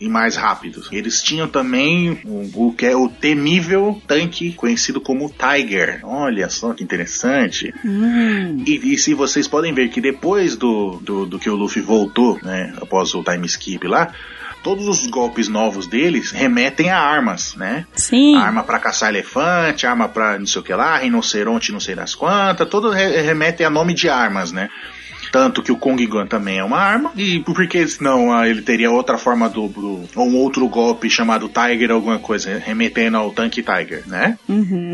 e mais rápidos. Eles tinham também o, o que é o temível tanque conhecido como Tiger. Olha só que interessante. E, e se vocês podem ver que depois do, do, do que o Luffy voltou, né, após o time skip lá, todos os golpes novos deles remetem a armas, né? Sim. Arma pra caçar elefante, arma pra não sei o que lá, rinoceronte não sei das quantas, todos re remetem a nome de armas, né? Tanto que o Kong Gun também é uma arma, e porque senão ah, ele teria outra forma do, do- ou um outro golpe chamado Tiger, alguma coisa, remetendo ao tanque Tiger, né?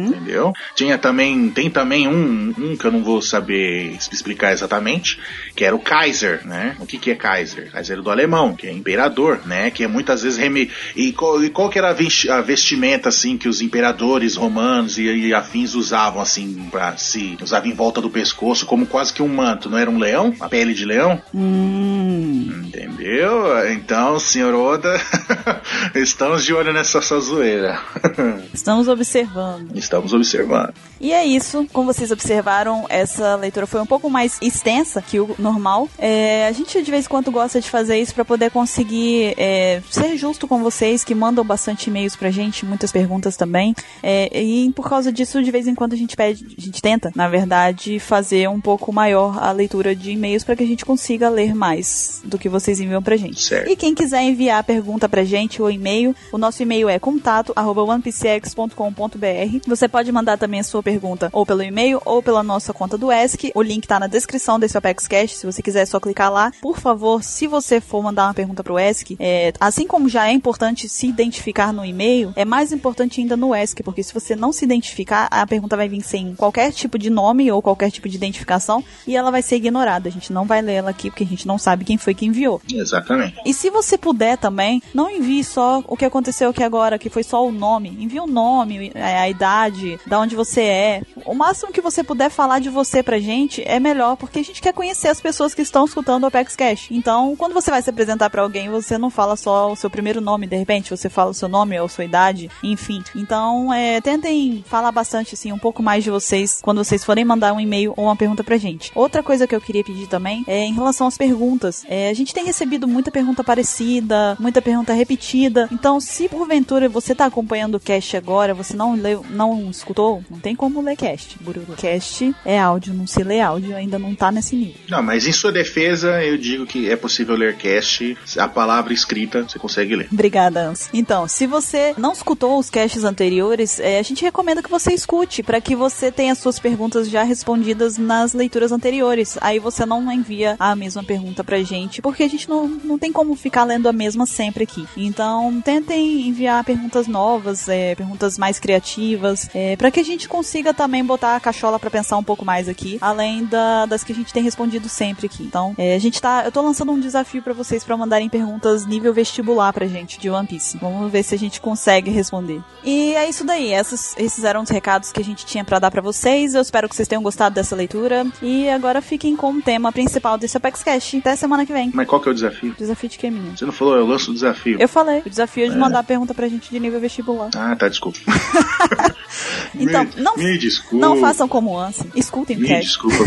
Entendeu? Tinha também, tem também um, um que eu não vou saber explicar exatamente, que era o Kaiser, né? O que que é Kaiser? Kaiser do alemão, que é imperador, né? Que é muitas vezes reme... e, qual, e qual que era a vestimenta assim que os imperadores romanos e, e afins usavam assim para se usavam em volta do pescoço como quase que um manto, não era um leão, a pele de leão? Hum. Entendeu? Então, senhor Oda, estamos de olho nessa sua zoeira. Estamos observando. Estamos observando. E é isso. Como vocês observaram, essa leitura foi um pouco mais extensa que o normal. É, a gente de vez em quando gosta de fazer isso para poder conseguir é, ser justo com vocês que mandam bastante e-mails pra gente, muitas perguntas também. É, e por causa disso, de vez em quando a gente pede, a gente tenta, na verdade, fazer um pouco maior a leitura de e-mails para que a gente consiga ler mais do que vocês enviam pra gente. Certo. E quem quiser enviar a pergunta pra gente ou e-mail, o nosso e-mail é contato arroba onepcx.com.br. Você pode mandar também a sua pergunta ou pelo e-mail ou pela nossa conta do ESC. O link tá na descrição desse Apex Cash. Se você quiser, é só clicar lá. Por favor, se você for mandar uma pergunta pro ESC, é, assim como já é importante se identificar no e-mail, é mais importante ainda no ESC, porque se você não se identificar, a pergunta vai vir sem qualquer tipo de nome ou qualquer tipo de identificação e ela vai ser ignorada. A gente não vai ler ela aqui porque a gente não sabe quem foi que enviou. Exatamente. E se você puder também, não envie só o que aconteceu aqui agora, que foi só o nome. Envie o nome, a, a idade, da onde você é. O máximo que você puder falar de você pra gente é melhor, porque a gente quer conhecer as pessoas que estão escutando o Apex Cash. Então, quando você vai se apresentar pra alguém, você não fala só o seu primeiro nome, de repente, você fala o seu nome ou sua idade, enfim. Então, é, tentem falar bastante, assim, um pouco mais de vocês quando vocês forem mandar um e-mail ou uma pergunta pra gente. Outra coisa que eu queria pedir também é em relação às perguntas. É, a gente tem recebido muita pergunta parecida, muita pergunta repetida. Então, se porventura você tá acompanhando o cast agora, você não leu, não escutou, não tem como ler cast. Bururu. Cast é áudio, não se lê áudio, ainda não tá nesse nível. Não, mas em sua defesa, eu digo que é possível ler cast, a palavra escrita você consegue ler. Obrigada, Ans. Então, se você não escutou os casts anteriores, é, a gente recomenda que você escute, para que você tenha suas perguntas já respondidas nas leituras anteriores. Aí você você não envia a mesma pergunta pra gente, porque a gente não, não tem como ficar lendo a mesma sempre aqui. Então, tentem enviar perguntas novas, é, perguntas mais criativas, é, para que a gente consiga também botar a cachola para pensar um pouco mais aqui, além da, das que a gente tem respondido sempre aqui. Então, é, a gente tá, eu tô lançando um desafio para vocês para mandarem perguntas nível vestibular pra gente de One Piece. Vamos ver se a gente consegue responder. E é isso daí, esses, esses eram os recados que a gente tinha para dar para vocês. Eu espero que vocês tenham gostado dessa leitura e agora fiquem com o tema principal desse Apex Cash. Até semana que vem. Mas qual que é o desafio? Desafio de que, menino? Você não falou, eu lanço o desafio. Eu falei, o desafio é de mandar a pergunta pra gente de nível vestibular. Ah, tá, desculpa. Então, não, me desculpa. não façam como Ansem. Escutem o Me cast. desculpa.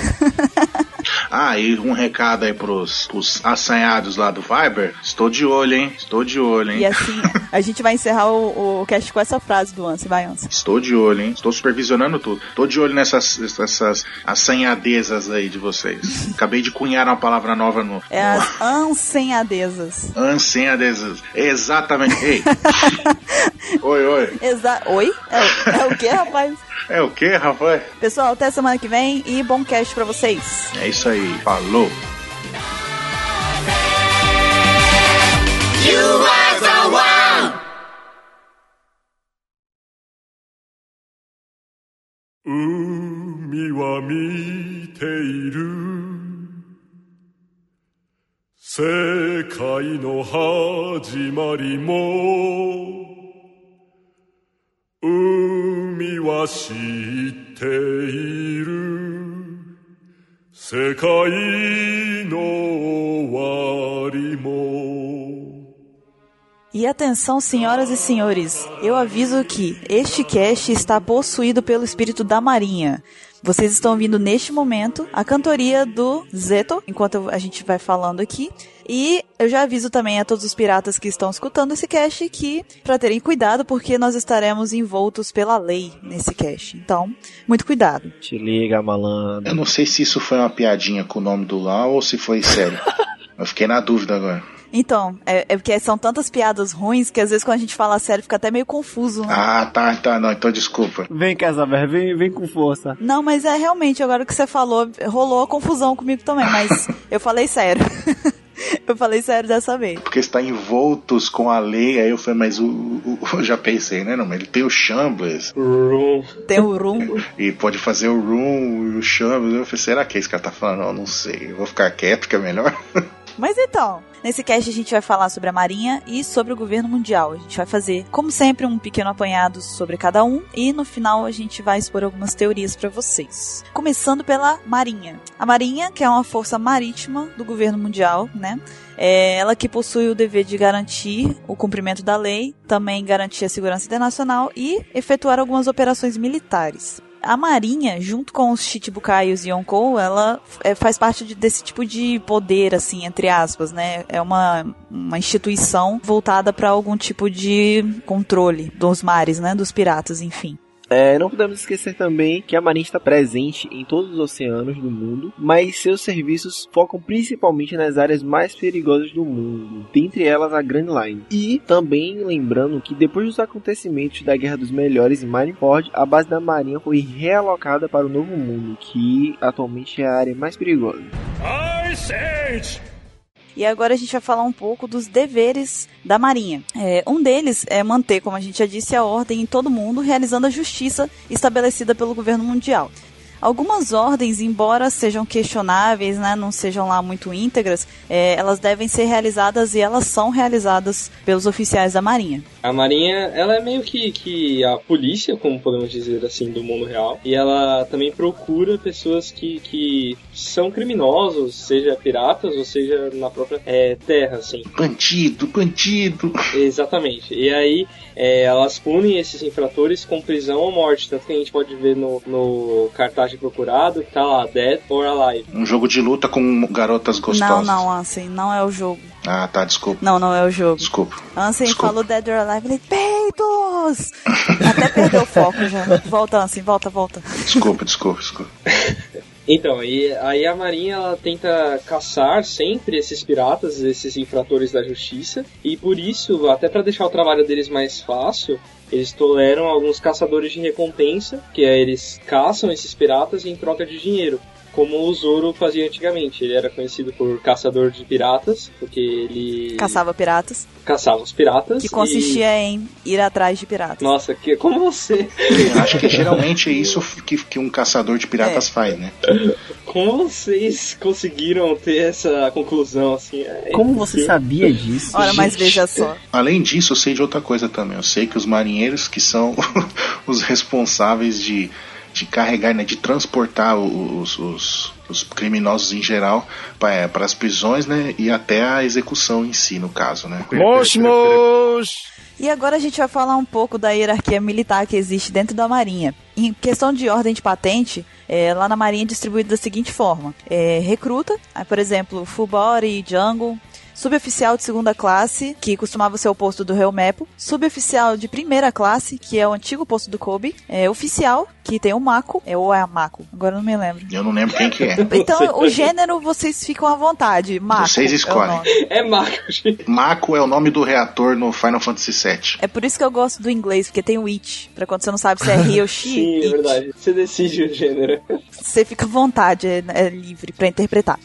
ah, e um recado aí pros, pros assanhados lá do Viber. Estou de olho, hein? Estou de olho, hein? E assim, a gente vai encerrar o, o cast com essa frase do Ansem. Vai, Ansem. Estou de olho, hein? Estou supervisionando tudo. Estou de olho nessas essas assanhadezas aí de vocês. Acabei de cunhar uma palavra nova no. É as ansenhadezas. Ansenhadezas. Exatamente. Ei. oi, oi. Exa Oi? É, é o que, rapaz? É o que, rapaz? Pessoal, até semana que vem e bom cast pra vocês. É isso aí. Falou. "海は見ている」「世界の始まりも」「 海は知っている」「世界の終わりも」 E atenção, senhoras e senhores, eu aviso que este cast está possuído pelo espírito da Marinha. Vocês estão ouvindo neste momento a cantoria do Zeto, enquanto a gente vai falando aqui. E eu já aviso também a todos os piratas que estão escutando esse cast que para terem cuidado porque nós estaremos envoltos pela lei nesse cast. Então, muito cuidado. Te liga, malandro. Eu não sei se isso foi uma piadinha com o nome do Lau ou se foi sério. Eu fiquei na dúvida agora. Então, é, é porque são tantas piadas ruins que às vezes quando a gente fala sério fica até meio confuso, né? Ah, tá, tá, não, então desculpa. Vem, Casaber, vem, vem com força. Não, mas é realmente, agora que você falou, rolou a confusão comigo também, mas eu falei sério. eu falei sério dessa vez. Porque está envoltos com a lei, aí eu falei, mas o, o- eu já pensei, né, não, mas ele tem o Chambliss Tem o Rum. e pode fazer o Room e o Chambliss. Eu falei, será que é isso que ela tá falando? Não, não sei, eu vou ficar quieto que é melhor. Mas então, nesse cast a gente vai falar sobre a Marinha e sobre o governo mundial. A gente vai fazer, como sempre, um pequeno apanhado sobre cada um e no final a gente vai expor algumas teorias para vocês. Começando pela Marinha. A Marinha, que é uma força marítima do governo mundial, né? É ela que possui o dever de garantir o cumprimento da lei, também garantir a segurança internacional e efetuar algumas operações militares. A Marinha, junto com os Chichibukais e Yonkou, ela é, faz parte de- desse tipo de poder, assim, entre aspas, né? É uma, uma instituição voltada para algum tipo de controle dos mares, né? Dos piratas, enfim. É, não podemos esquecer também que a Marinha está presente em todos os oceanos do mundo, mas seus serviços focam principalmente nas áreas mais perigosas do mundo, dentre elas a Grand Line. E também lembrando que depois dos acontecimentos da Guerra dos Melhores em Marineford, a base da Marinha foi realocada para o Novo Mundo, que atualmente é a área mais perigosa. Ice Age! E agora a gente vai falar um pouco dos deveres da Marinha. É, um deles é manter, como a gente já disse, a ordem em todo mundo, realizando a justiça estabelecida pelo governo mundial. Algumas ordens, embora sejam questionáveis, né, não sejam lá muito íntegras, é, elas devem ser realizadas e elas são realizadas pelos oficiais da Marinha. A Marinha, ela é meio que, que a polícia, como podemos dizer assim, do mundo real. E ela também procura pessoas que, que são criminosos, seja piratas ou seja na própria é, terra, assim. Bandido, bandido. Exatamente. E aí é, elas punem esses infratores com prisão ou morte. Tanto que a gente pode ver no, no cartaz de procurado que tá lá, Dead or Alive. Um jogo de luta com garotas Não, gostosas. não, Ansem, não é o jogo. Ah, tá, desculpa. Não, não é o jogo. Desculpa. Ansem Desculpa. falou Dead or Alive, ele, peitos! Até perdeu o foco já. Volta, Ansem, volta, volta. Desculpa, desculpa, desculpa. Então, e aí a Marinha ela tenta caçar sempre esses piratas, esses infratores da justiça, e por isso, até para deixar o trabalho deles mais fácil, eles toleram alguns caçadores de recompensa, que é eles caçam esses piratas em troca de dinheiro. Como o Zoro fazia antigamente. Ele era conhecido por caçador de piratas, porque ele Caçava piratas, caçava os piratas. que e- consistia em ir atrás de piratas. Nossa, que, como você. Eu acho que geralmente é isso que, que um caçador de piratas faz, né? Como vocês conseguiram ter essa conclusão assim? É Como você sabia disso? Ora, mas Gente. veja só. Além disso, eu sei de outra coisa também. Eu sei que os marinheiros que são os responsáveis de, de carregar, né, de transportar os, os, os criminosos em geral para as prisões, né, e até a execução em si, no caso, né? Mosh! E agora a gente vai falar um pouco da hierarquia militar que existe dentro da Marinha. Em questão de ordem de patente, é, lá na Marinha é distribuído da seguinte forma: é, recruta, aí, por exemplo, full body, jungle. Suboficial de segunda classe, que costumava ser o posto do Helmepo. Suboficial de primeira classe, que é o antigo posto do Kobe. É, oficial, que tem o Mako. É, ou é a Mako? Agora eu não me lembro. Eu não lembro quem que é. Então, o gênero vocês ficam à vontade. Mako. Vocês é escolhem. nome. É Marco, gente. Mako é o nome do reator no Final Fantasy VII. É por isso que eu gosto do inglês, porque tem o it. Pra quando você não sabe se é he ou she, Sim, é it. verdade. Você decide o gênero. Você fica à vontade, é, é livre pra interpretar.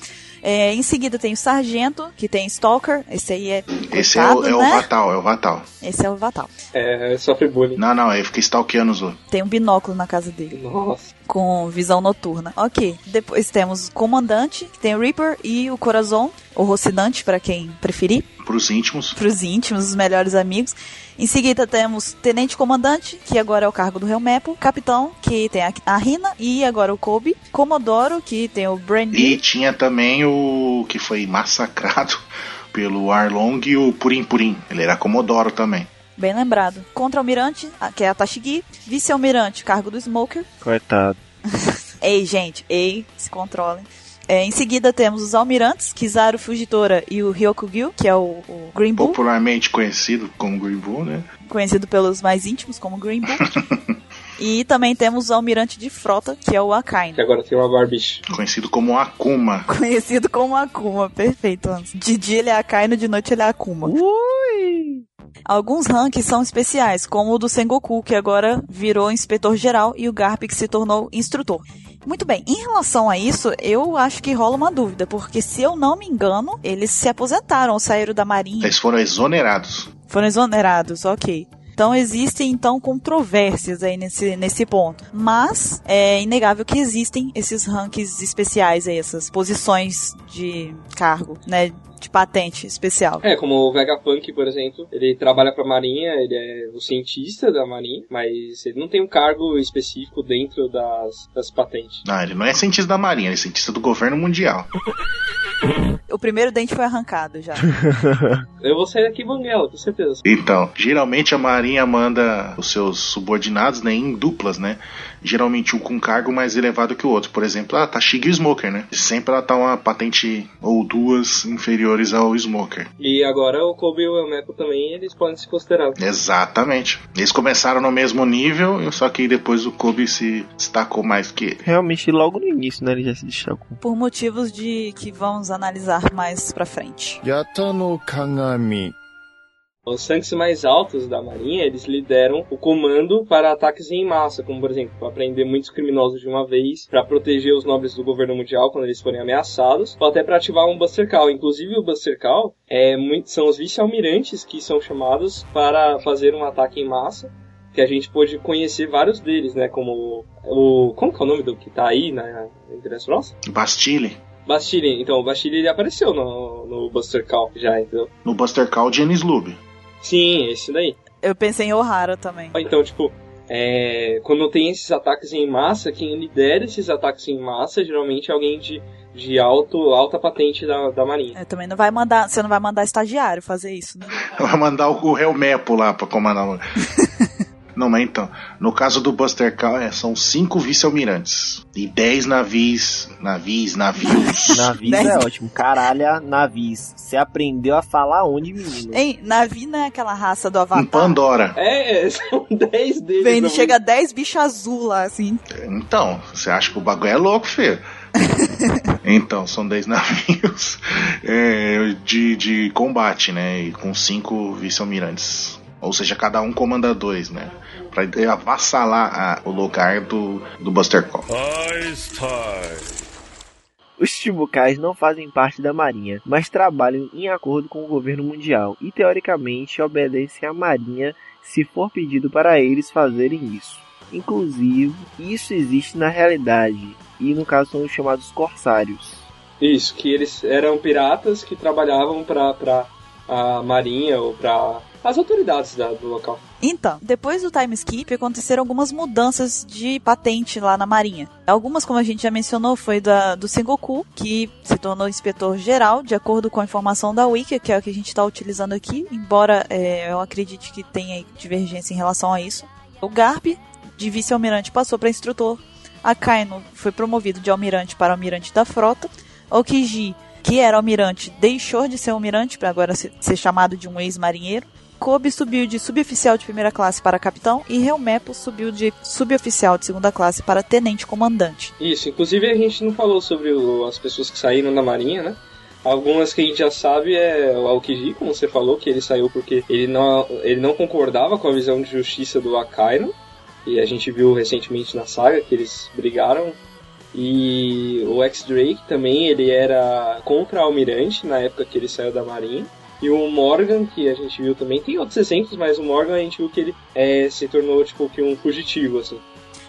É, em seguida tem o sargento, que tem Stalker. Esse aí é. Esse é o, é o né? Vatal, é o Vatal. Esse é o Vatal. É, sofre bullying. Não, não, ele fica stalkeando os outros. Tem um binóculo na casa dele, Nossa. com visão noturna. Ok. Depois temos o comandante, que tem o Reaper e o Corazon, ou Rocinante, pra quem preferir. Pros íntimos. pros íntimos, os melhores amigos. Em seguida temos Tenente Comandante, que agora é o cargo do Helmepo. Capitão, que tem a, Rina e agora o Kobe. Comodoro, que tem o Brand E tinha também o que foi massacrado pelo Arlong e o Purim Purim. Ele era Comodoro também. bem lembrado. Contra-almirante, que é a Tashigi. Vice-almirante, cargo do Smoker. Coitado. Ei, gente, ei, se controlem. É, em seguida temos os almirantes, Kizaru Fujitora e o Ryokugyu, que é o, o Green Bull, Popularmente conhecido como Green Bull, né? conhecido pelos mais íntimos como Green Bull. e também temos o almirante de frota, que é o Akainu. Que agora tem uma barbicha. Conhecido como Akuma. Conhecido como Akuma, perfeito, Hans. De dia ele é Akainu, de noite ele é Akuma. Ui! Alguns ranks são especiais, como o do Sengoku, que agora virou inspetor geral, e o Garp, que se tornou instrutor. Muito bem, em relação a isso, eu acho que rola uma dúvida, porque se eu não me engano, eles se aposentaram, saíram da marinha, Eles foram exonerados. foram exonerados, ok. Então existem então controvérsias aí nesse, nesse ponto. Mas é inegável que existem esses ranks especiais aí, essas posições de cargo, né? De patente especial. É, como o Vegapunk, por exemplo, ele trabalha pra Marinha, ele é o cientista da Marinha, mas ele não tem um cargo específico dentro das, das patentes. Não, ele não é cientista da Marinha, ele é cientista do governo mundial. O primeiro dente foi arrancado já. Eu vou sair daqui banguela, com certeza. Então, geralmente a Marinha manda os seus subordinados né, em duplas, né? Geralmente um com cargo mais elevado que o outro. Por exemplo, a Tashigi e o Smoker, né? Sempre ela tá uma patente ou duas inferiores ao Smoker. E agora o Kobe e o Elmeco também, eles podem se considerar. Exatamente. Eles começaram no mesmo nível, só que depois o Kobe se destacou mais que ele. Realmente, logo no início, né, ele já se destacou. Por motivos de que vamos analisar andar mais pra frente. No os tanques mais altos da marinha, eles lideram o comando para ataques em massa, como por exemplo, para prender muitos criminosos de uma vez, para proteger os nobres do governo mundial quando eles forem ameaçados, ou até para ativar um Buster Call. Inclusive o Buster Call é muito, são os vice-almirantes que são chamados para fazer um ataque em massa, que a gente pôde conhecer vários deles, né, como o... como que é o nome do que tá aí na, na nossa? Bastille. Bastille. Então, o Bastille ele apareceu no, no Buster Call já, entendeu? No Buster Call de Ennis Lube. Sim, esse daí. Eu pensei em Ohara também. Então, tipo, é, quando tem esses ataques em massa, quem lidera esses ataques em massa geralmente é alguém de, de alto, alta patente da, da Marinha. É, também não vai mandar, você não vai mandar estagiário fazer isso, né? Vai mandar o Helmepo lá pra comandar o. Não, mas então, no caso do Buster Call, é, são cinco vice-almirantes e dez navios, navios, navios. Navios Dez. é ótimo. Caralho, navios. Você aprendeu a falar onde, menino? Hein, Navi não é aquela raça do em Avatar? Pandora. É, são 10 deles. Vem, chega 10 bichos azul lá, assim. Então, você acha que o bagulho é louco, filho? então, são 10 navios é, de, de combate, né? E com cinco vice-almirantes. Ou seja, cada um comanda dois, né? Pra avassalar a- o lugar do, do Buster Call. Os Chichibukais não fazem parte da Marinha, mas trabalham em acordo com o governo mundial e teoricamente obedecem à Marinha se for pedido para eles fazerem isso. Inclusive, isso existe na realidade e no caso são os chamados corsários. Isso, que eles eram piratas que trabalhavam pra, pra a marinha ou pra as autoridades da- do local. Então, depois do time skip, aconteceram algumas mudanças de patente lá na Marinha. Algumas, como a gente já mencionou, foi da, do Sengoku, que se tornou inspetor geral, de acordo com a informação da Wiki, que é o que a gente está utilizando aqui, embora é, eu acredite que tenha divergência em relação a isso. O Garp, de vice-almirante, passou para instrutor. A Kaino foi promovido de almirante para almirante da frota. O Kiji, que era almirante, deixou de ser almirante para agora ser, ser chamado de um ex-marinheiro. Kobe subiu de suboficial de primeira classe para capitão e Helmepo subiu de suboficial de segunda classe para tenente comandante. Isso, inclusive a gente não falou sobre o- as pessoas que saíram da marinha, né? Algumas que a gente já sabe é o Aokiji, como você falou, que ele saiu porque ele não, ele não concordava com a visão de justiça do Akaino. E a gente viu recentemente na saga que eles brigaram. E o X-Drake também, ele era contra almirante na época que ele saiu da marinha. E o Morgan, que a gente viu também, tem outros exemplos, mas o Morgan a gente viu que ele é, se tornou tipo que um fugitivo, assim.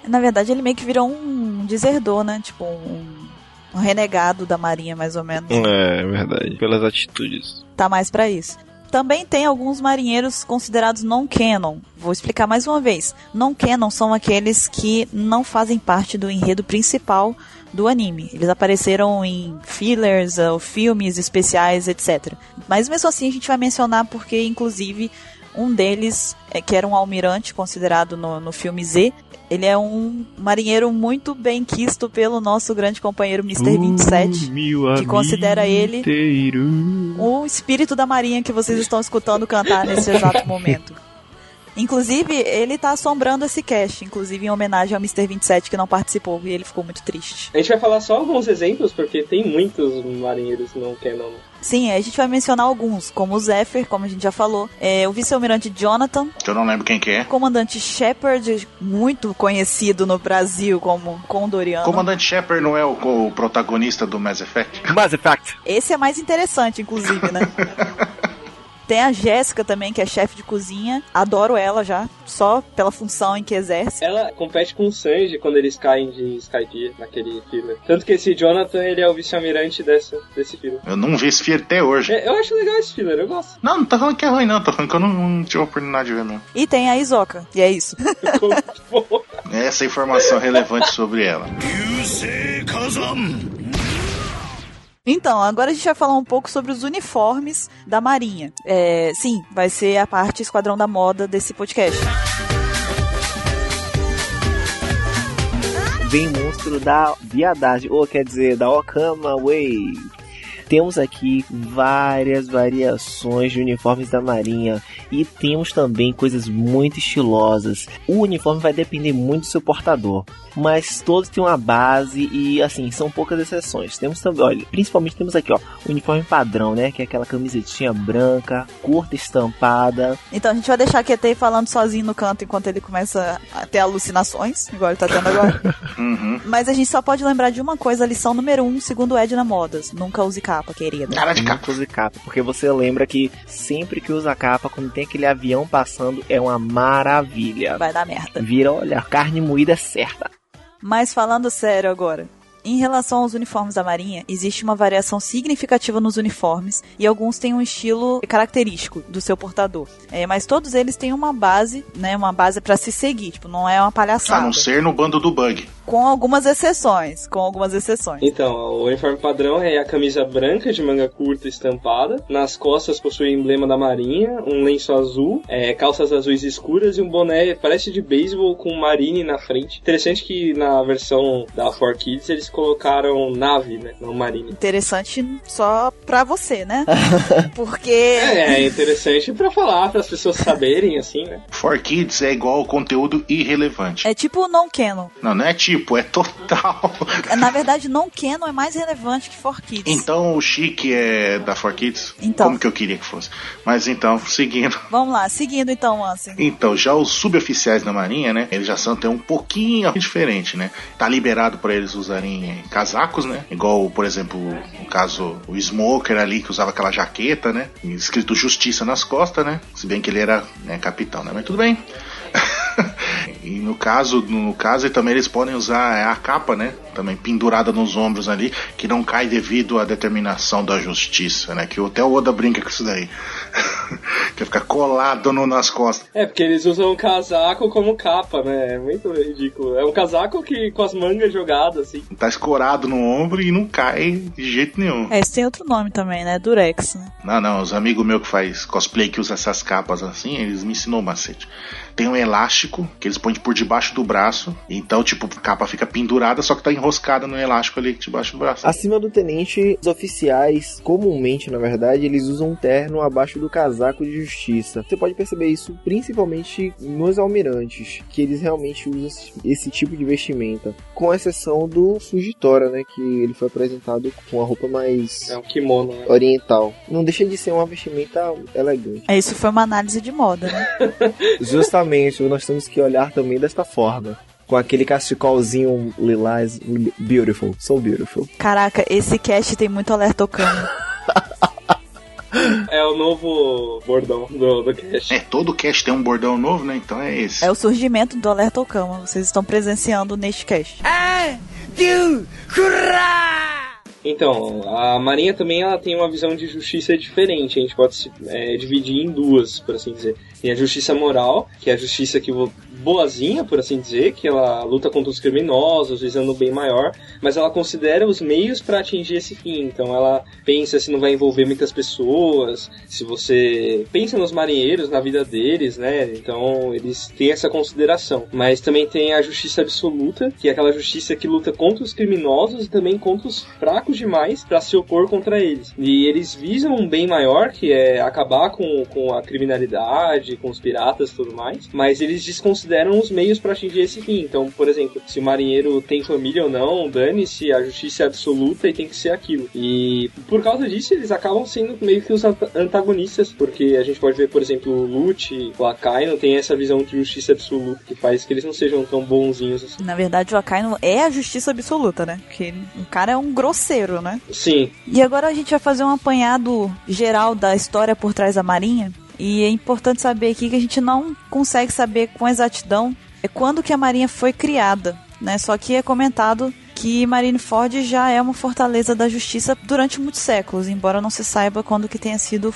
Na verdade, ele meio que virou um deserdor, né? Tipo, um, um renegado da marinha, mais ou menos. É verdade, pelas atitudes. Tá mais pra isso. Também tem alguns marinheiros considerados non-canon. Vou explicar mais uma vez. Non-canon são aqueles que não fazem parte do enredo principal do anime. Eles apareceram em fillers, ou filmes especiais, etc. Mas mesmo assim a gente vai mencionar porque, inclusive, um deles, é, que era um almirante considerado no, no filme Z, ele é um marinheiro muito bem quisto pelo nosso grande companheiro Mr. 27 que considera ele o espírito da marinha que vocês estão escutando cantar nesse exato momento. Inclusive, ele tá assombrando esse cast, inclusive em homenagem ao Mr. 27 que não participou e ele ficou muito triste. A gente vai falar só alguns exemplos, porque tem muitos marinheiros não canon. Sim, a gente vai mencionar alguns, como o Zephyr, como a gente já falou, é, o vice-almirante Jonathan, Que eu não lembro quem que é. o comandante Shepard, muito conhecido no Brasil como Condoriano. Comandante Shepard não é o, o protagonista do Mass Effect? Mass Effect. Esse é mais interessante, inclusive, né? Tem a Jéssica também, que é chefe de cozinha. Adoro ela já, só pela função em que exerce. Ela compete com o Sanji quando eles caem de Skypiea naquele filler. Tanto que esse Jonathan, ele é o vice-almirante dessa, desse filler. Eu não vi esse filme até hoje. É, eu acho legal esse filler, eu gosto. Não, não tá falando que é ruim, não. Tô falando que eu não, não tive a oportunidade de ver, não. E tem a Isoka, e é isso. Ficou muito bom. Essa é a informação relevante sobre ela. Yusei Kazam. Então, agora a gente vai falar um pouco sobre os uniformes da Marinha. É, sim, vai ser a parte Esquadrão da Moda desse podcast. Vem monstro da viadagem, ou quer dizer, da Okama Way. Temos aqui várias variações de uniformes da Marinha e temos também coisas muito estilosas. O uniforme vai depender muito do seu portador, mas todos têm uma base e assim, são poucas exceções. Temos também, olha, principalmente temos aqui, ó, o uniforme padrão, né, que é aquela camisetinha branca, curta estampada. Então a gente vai deixar a QT falando sozinho no canto enquanto ele começa a ter alucinações, igual ele tá tendo agora. Uhum. Mas a gente só pode lembrar de uma coisa, a lição número um, segundo Edna Modas. Nunca use capa, querida. Cara de capa. use capa, porque você lembra que sempre que usa capa, quando tem aquele avião passando, é uma maravilha. Vai dar merda. Vira, olha, carne moída certa. Mas falando sério agora. Em relação aos uniformes da Marinha, existe uma variação significativa nos uniformes e alguns têm um estilo característico do seu portador. É, mas todos eles têm uma base, né, uma base pra se seguir, tipo, não é uma A palhaçada. não ser no bando do Bug. Com algumas exceções, com algumas exceções. Então, o uniforme padrão é a camisa branca de manga curta estampada. Nas costas possui o emblema da marinha, um lenço azul, é, calças azuis escuras e um boné parece de beisebol com marine na frente. Interessante que na versão da 4Kids eles colocaram nave, né? Não marine. Interessante só pra você, né? Porque É, é interessante pra falar, para as pessoas saberem, assim, né? For Kids é igual conteúdo irrelevante. é tipo o non-canon. Não, não é tipo é total. Na verdade, não Canon é mais relevante que For Kids. Então o Chique é da 4Kids? Então. Como que eu queria que fosse. Mas então, seguindo. Vamos lá, seguindo então, Ansem. Então, já os suboficiais da Marinha, né? Eles já são até um pouquinho diferente, né? Tá liberado para eles usarem casacos, né? Igual, por exemplo, no caso, o Smoker ali, que usava aquela jaqueta, né? Escrito Justiça nas costas, né? Se bem que ele era né, capitão, né? Mas tudo bem. e no caso, no caso também eles podem usar a capa, né? Também pendurada nos ombros ali, que não cai devido à determinação da justiça, né? Que até o Oda brinca com isso daí. que ficar colado no, nas costas. É, porque eles usam o casaco como capa, né? É muito ridículo. É um casaco que com as mangas jogadas, assim. Tá escorado no ombro e não cai de jeito nenhum. É, esse tem outro nome também, né? Durex. Né? Não, não, os amigos meus que faz cosplay que usa essas capas assim, eles me ensinou o macete. Tem um elástico que eles põem por debaixo do braço, então, tipo, a capa fica pendurada, só que tá enroscada no elástico ali debaixo do braço. Acima do tenente, os oficiais, comumente, na verdade, eles usam um terno abaixo do casaco de justiça. Você pode perceber isso principalmente nos almirantes, que eles realmente usam esse tipo de vestimenta. Com exceção do Fugitora, né? Que ele foi apresentado com a roupa mais É um kimono, né? oriental. Não deixa de ser uma vestimenta elegante. É, isso foi uma análise de moda, né? Justamente, nós temos que olhar também desta forma. Com aquele cachecolzinho lilás, beautiful, so beautiful. Caraca, esse cast tem muito alertocano. É o novo bordão do, do cast. É, todo cast tem um bordão novo, né? Então é esse. É o surgimento do alertocama. Vocês estão presenciando neste cast. Então, a Marinha também ela tem uma visão de justiça diferente. A gente pode se, é, dividir em duas, por assim dizer. Tem a justiça moral, que é a justiça que boazinha, por assim dizer, que ela luta contra os criminosos, visando o bem maior, mas ela considera os meios para atingir esse fim. Então ela pensa se não vai envolver muitas pessoas, se você pensa nos marinheiros, na vida deles, né? Então eles têm essa consideração. Mas também tem a justiça absoluta, que é aquela justiça que luta contra os criminosos e também contra os fracos demais para se opor contra eles. E eles visam um bem maior, que é acabar com, com a criminalidade, com os piratas e tudo mais, mas eles desconsideram os meios para atingir esse fim. Então, por exemplo, se o marinheiro tem família ou não, dane-se, a justiça é absoluta e tem que ser aquilo. E por causa disso, eles acabam sendo meio que os anta- antagonistas, porque a gente pode ver, por exemplo, o Lute, o Akainu tem essa visão de justiça absoluta que faz que eles não sejam tão bonzinhos assim. Na verdade, o Akainu é a justiça absoluta, né? Porque o cara é um grosseiro, né? Sim, E agora a gente vai fazer um apanhado geral da história por trás da Marinha. E é importante saber aqui que a gente não consegue saber com exatidão é quando que a Marinha foi criada, né? Só que é comentado que Marineford já é uma fortaleza da justiça durante muitos séculos, embora não se saiba quando que tenha sido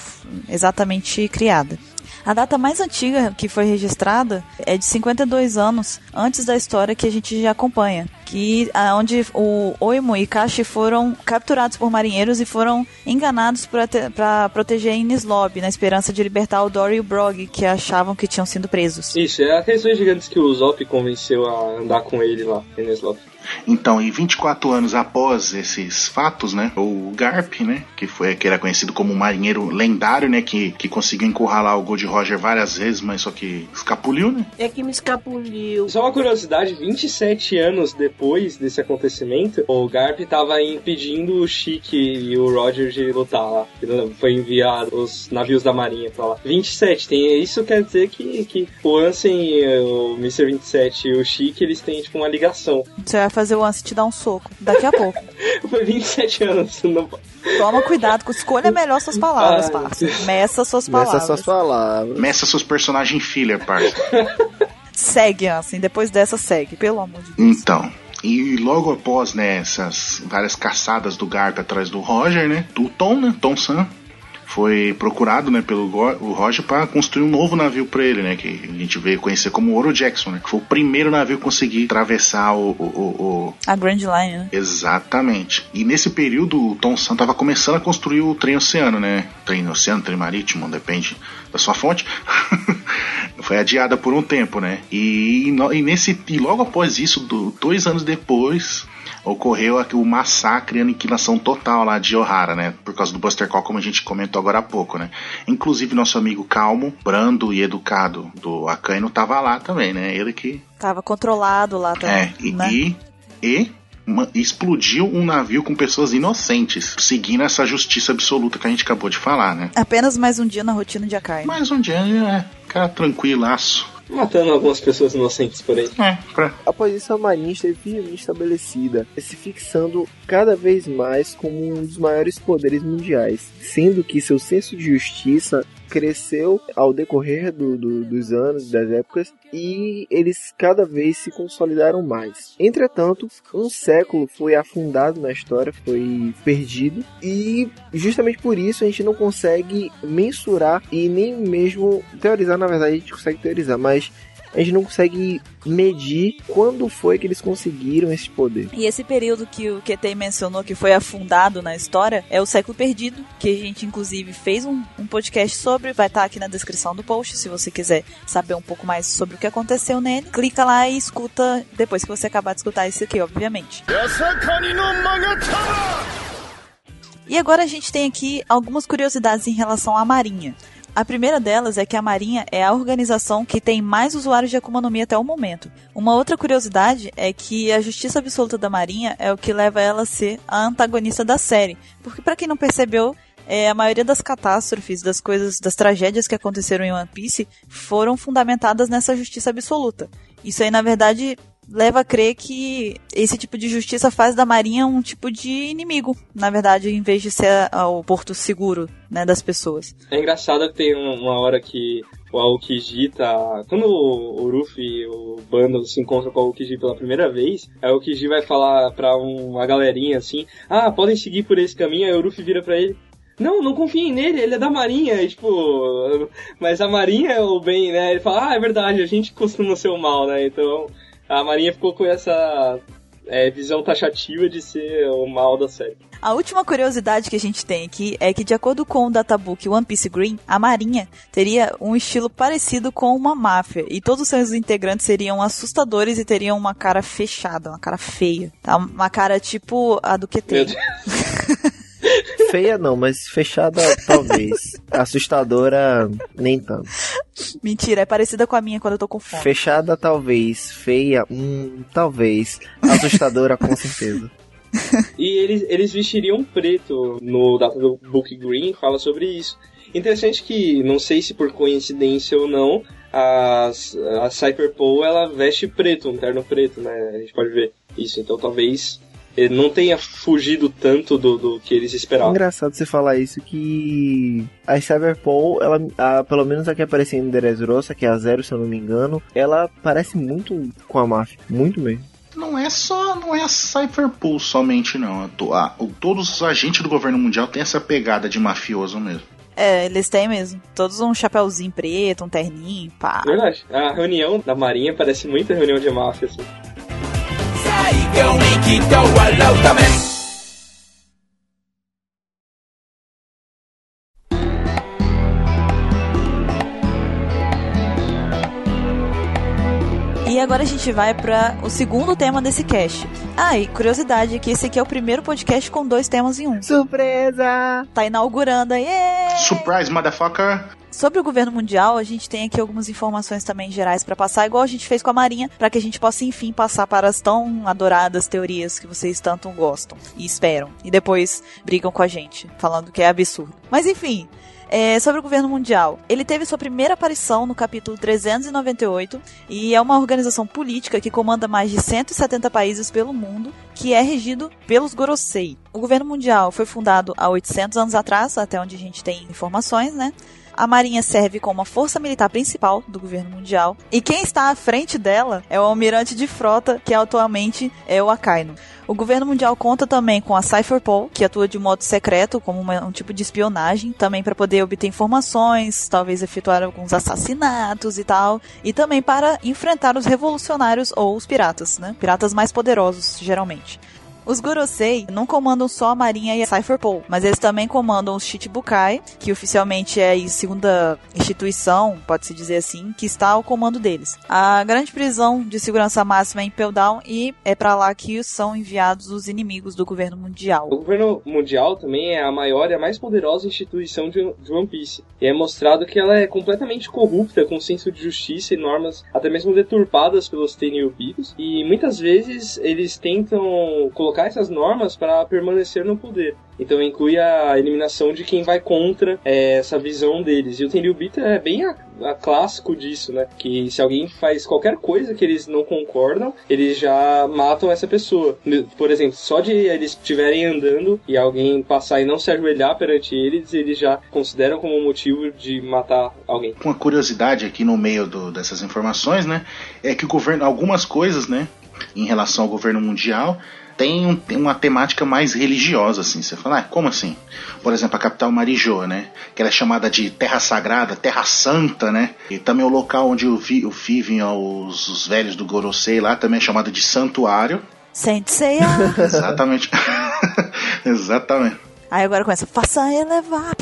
exatamente criada. A data mais antiga que foi registrada é de 52 anos antes da história que a gente já acompanha, que ah, onde o Oimo e Kashi foram capturados por marinheiros e foram enganados para proteger Inislob, na esperança de libertar o Dory e o Brog, que achavam que tinham sido presos. isso, é aqueles dois gigantes que o Zop convenceu a andar com ele lá, Slop. Então, e 24 anos após esses fatos, né, o Garp, né, que foi que era conhecido como um marinheiro lendário, né, que, que conseguiu encurralar o Gold Roger várias vezes, mas só que escapuliu, né? É que me escapuliu. Só uma curiosidade, 27 anos depois desse acontecimento, o Garp tava impedindo o Chique e o Roger de lutar lá. Ele Foi enviado os navios da marinha pra lá. 27, tem, isso quer dizer que, que o Ansem, e o Mr. 27 e o Chique, eles têm tipo uma ligação. Você vai fazer o Ansem te dar um soco daqui a pouco. Foi 27 anos. Não... Toma cuidado, escolha melhor suas palavras, Ai, parça. Meça suas palavras. suas palavras. Meça seus personagens filler, parça. Segue, Ansem. Depois dessa, segue. Pelo amor de Deus. Então, e logo após, né, essas várias caçadas do Garp atrás do Roger, né, o Tom, né, Tom San, foi procurado, né, pelo o Roger para construir um novo navio para ele, né, que a gente veio conhecer como Oro Jackson, né, que foi o primeiro navio a conseguir atravessar o, o, o- A Grand Line, né? Exatamente. E nesse período, o Tom San estava começando a construir o trem oceano, né? Trem oceano, trem marítimo, depende da sua fonte. Foi adiada por um tempo, né? E, e nesse, e logo após isso, do- dois anos depois, ocorreu o massacre e aniquilação total lá de Ohara, né? Por causa do Buster Call, como a gente comentou agora há pouco, né? Inclusive nosso amigo calmo, brando e educado do Akainu tava lá também, né? Ele que Tava controlado lá também. é, e, né? e, e uma- explodiu um navio com pessoas inocentes, seguindo essa justiça absoluta que a gente acabou de falar, né? Apenas mais um dia na rotina de Akai. Mas um dia, é, cara tranquilaço. Matando algumas pessoas inocentes por aí. É, pra, Após isso, a Marinha esteve firmemente estabelecida, se fixando cada vez mais como um dos maiores poderes mundiais, sendo que seu senso de justiça cresceu ao decorrer do- do- dos anos, das épocas, e eles cada vez se consolidaram mais. Entretanto, um século foi afundado na história, foi perdido, e justamente por isso a gente não consegue mensurar e nem mesmo teorizar, na verdade a gente consegue teorizar, mas a gente não consegue medir quando foi que eles conseguiram esse poder. E esse período que o QT mencionou que foi afundado na história é o século perdido, que a gente inclusive fez um, um podcast sobre, vai estar aqui na descrição do post, se você quiser saber um pouco mais sobre o que aconteceu nele. Clica lá e escuta depois que você acabar de escutar isso aqui, obviamente. E agora a gente tem aqui algumas curiosidades em relação à Marinha. A primeira delas é que a Marinha é a organização que tem mais usuários de Akuma no Mi até o momento. Uma outra curiosidade é que a justiça absoluta da Marinha é o que leva ela a ser a antagonista da série. Porque para quem não percebeu, é, a maioria das catástrofes, das coisas, das tragédias que aconteceram em One Piece foram fundamentadas nessa justiça absoluta. Isso aí, na verdade, leva a crer que esse tipo de justiça faz da Marinha um tipo de inimigo, na verdade, em vez de ser o porto seguro né, das pessoas. É engraçado que tem um- uma hora que o Aokiji tá. Quando o Ruffy e o Bando se encontram com o Aokiji pela primeira vez, o Aokiji vai falar pra um- uma galerinha assim: Ah, podem seguir por esse caminho. Aí o Ruffy vira pra ele. Não, não confiem nele, ele é da Marinha, e, tipo, mas a Marinha é o bem, né? Ele fala, ah, é verdade, a gente costuma ser o mal, né? Então, a Marinha ficou com essa é, visão taxativa de ser o mal da série. A última curiosidade que a gente tem aqui é que, de acordo com o databook One Piece Green, a Marinha teria um estilo parecido com uma máfia, e todos os seus integrantes seriam assustadores e teriam uma cara fechada, uma cara feia, tá? Uma cara tipo a do QT. Feia não, mas fechada talvez. Assustadora nem tanto. Mentira, é parecida com a minha quando eu tô com fome. Fechada talvez, feia, hum, talvez. Assustadora com certeza. E eles, eles vestiriam preto no data do Book Green, fala sobre isso. Interessante que, não sei se por coincidência ou não, a, a Cypher Pole ela veste preto, um terno preto, né? A gente pode ver isso. Então talvez não tenha fugido tanto do, do que eles esperavam. Engraçado você falar isso que a Cyberpol, ela, a, pelo menos a que apareceu em Dressrosa, que é a Zero, se eu não me engano, ela parece muito com a máfia, muito mesmo. Não é só, não é a Cypherpool somente não. A to- a- o- todos os agentes do governo mundial têm essa pegada de mafioso mesmo. É, eles têm mesmo. Todos um chapéuzinho preto, um terninho, pá. Verdade. A reunião da Marinha parece muita reunião de máfia, assim. Ay, que un hijito al me. Agora a gente vai para o segundo tema desse cast. Ah, e curiosidade que esse aqui é o primeiro podcast com dois temas em um. Surpresa! Tá inaugurando aí. ê! Surprise, motherfucker! Sobre o governo mundial, a gente tem aqui algumas informações também gerais para passar, igual a gente fez com a Marinha, para que a gente possa enfim passar para as tão adoradas teorias que vocês tanto gostam e esperam. E depois brigam com a gente, falando que é absurdo. Mas enfim, é, sobre o governo mundial. Ele teve sua primeira aparição no capítulo 398 e é uma organização política que comanda mais de 170 países pelo mundo, que é regido pelos Gorosei. O governo mundial foi fundado há 800 anos atrás, até onde a gente tem informações, né? A Marinha serve como a força militar principal do governo mundial. E quem está à frente dela é o almirante de frota, que atualmente é o Akainu. O governo mundial conta também com a Cypherpol, que atua de modo secreto, como uma- um tipo de espionagem, também para poder obter informações, talvez efetuar alguns assassinatos e tal, e também para enfrentar os revolucionários ou os piratas, né? Piratas mais poderosos, geralmente. Os Gorosei não comandam só a Marinha e a Cypherpole, mas eles também comandam os Shichibukai, que oficialmente é a segunda instituição, pode-se dizer assim, que está ao comando deles. A grande prisão de segurança máxima é em Peldown e é para lá que são enviados os inimigos do governo mundial. O governo mundial também é a maior e a mais poderosa instituição de, One Piece. E é mostrado que ela é completamente corrupta, com senso de justiça e normas até mesmo deturpadas pelos Tenryubitos. E muitas vezes eles tentam colocar essas normas para permanecer no poder. Então inclui a eliminação de quem vai contra é, essa visão deles. E o Tenryubito é bem a, a clássico disso, né? Que se alguém faz qualquer coisa que eles não concordam, eles já matam essa pessoa. Por exemplo, só de eles estiverem andando e alguém passar e não se ajoelhar perante eles, eles já consideram como motivo de matar alguém. Uma curiosidade aqui no meio do, dessas informações, né? É que o governo, algumas coisas, né? Em relação ao governo mundial, tem, um, tem uma temática mais religiosa, assim. Você fala, ah, como assim? Por exemplo, a capital Marijô, né? Que ela é chamada de Terra Sagrada, Terra Santa, né? E também o local onde o, vi, o vivem os, os velhos do Gorosei lá também é chamado de Santuário. Senseiya! Exatamente. Exatamente. Aí agora começa, faça elevar.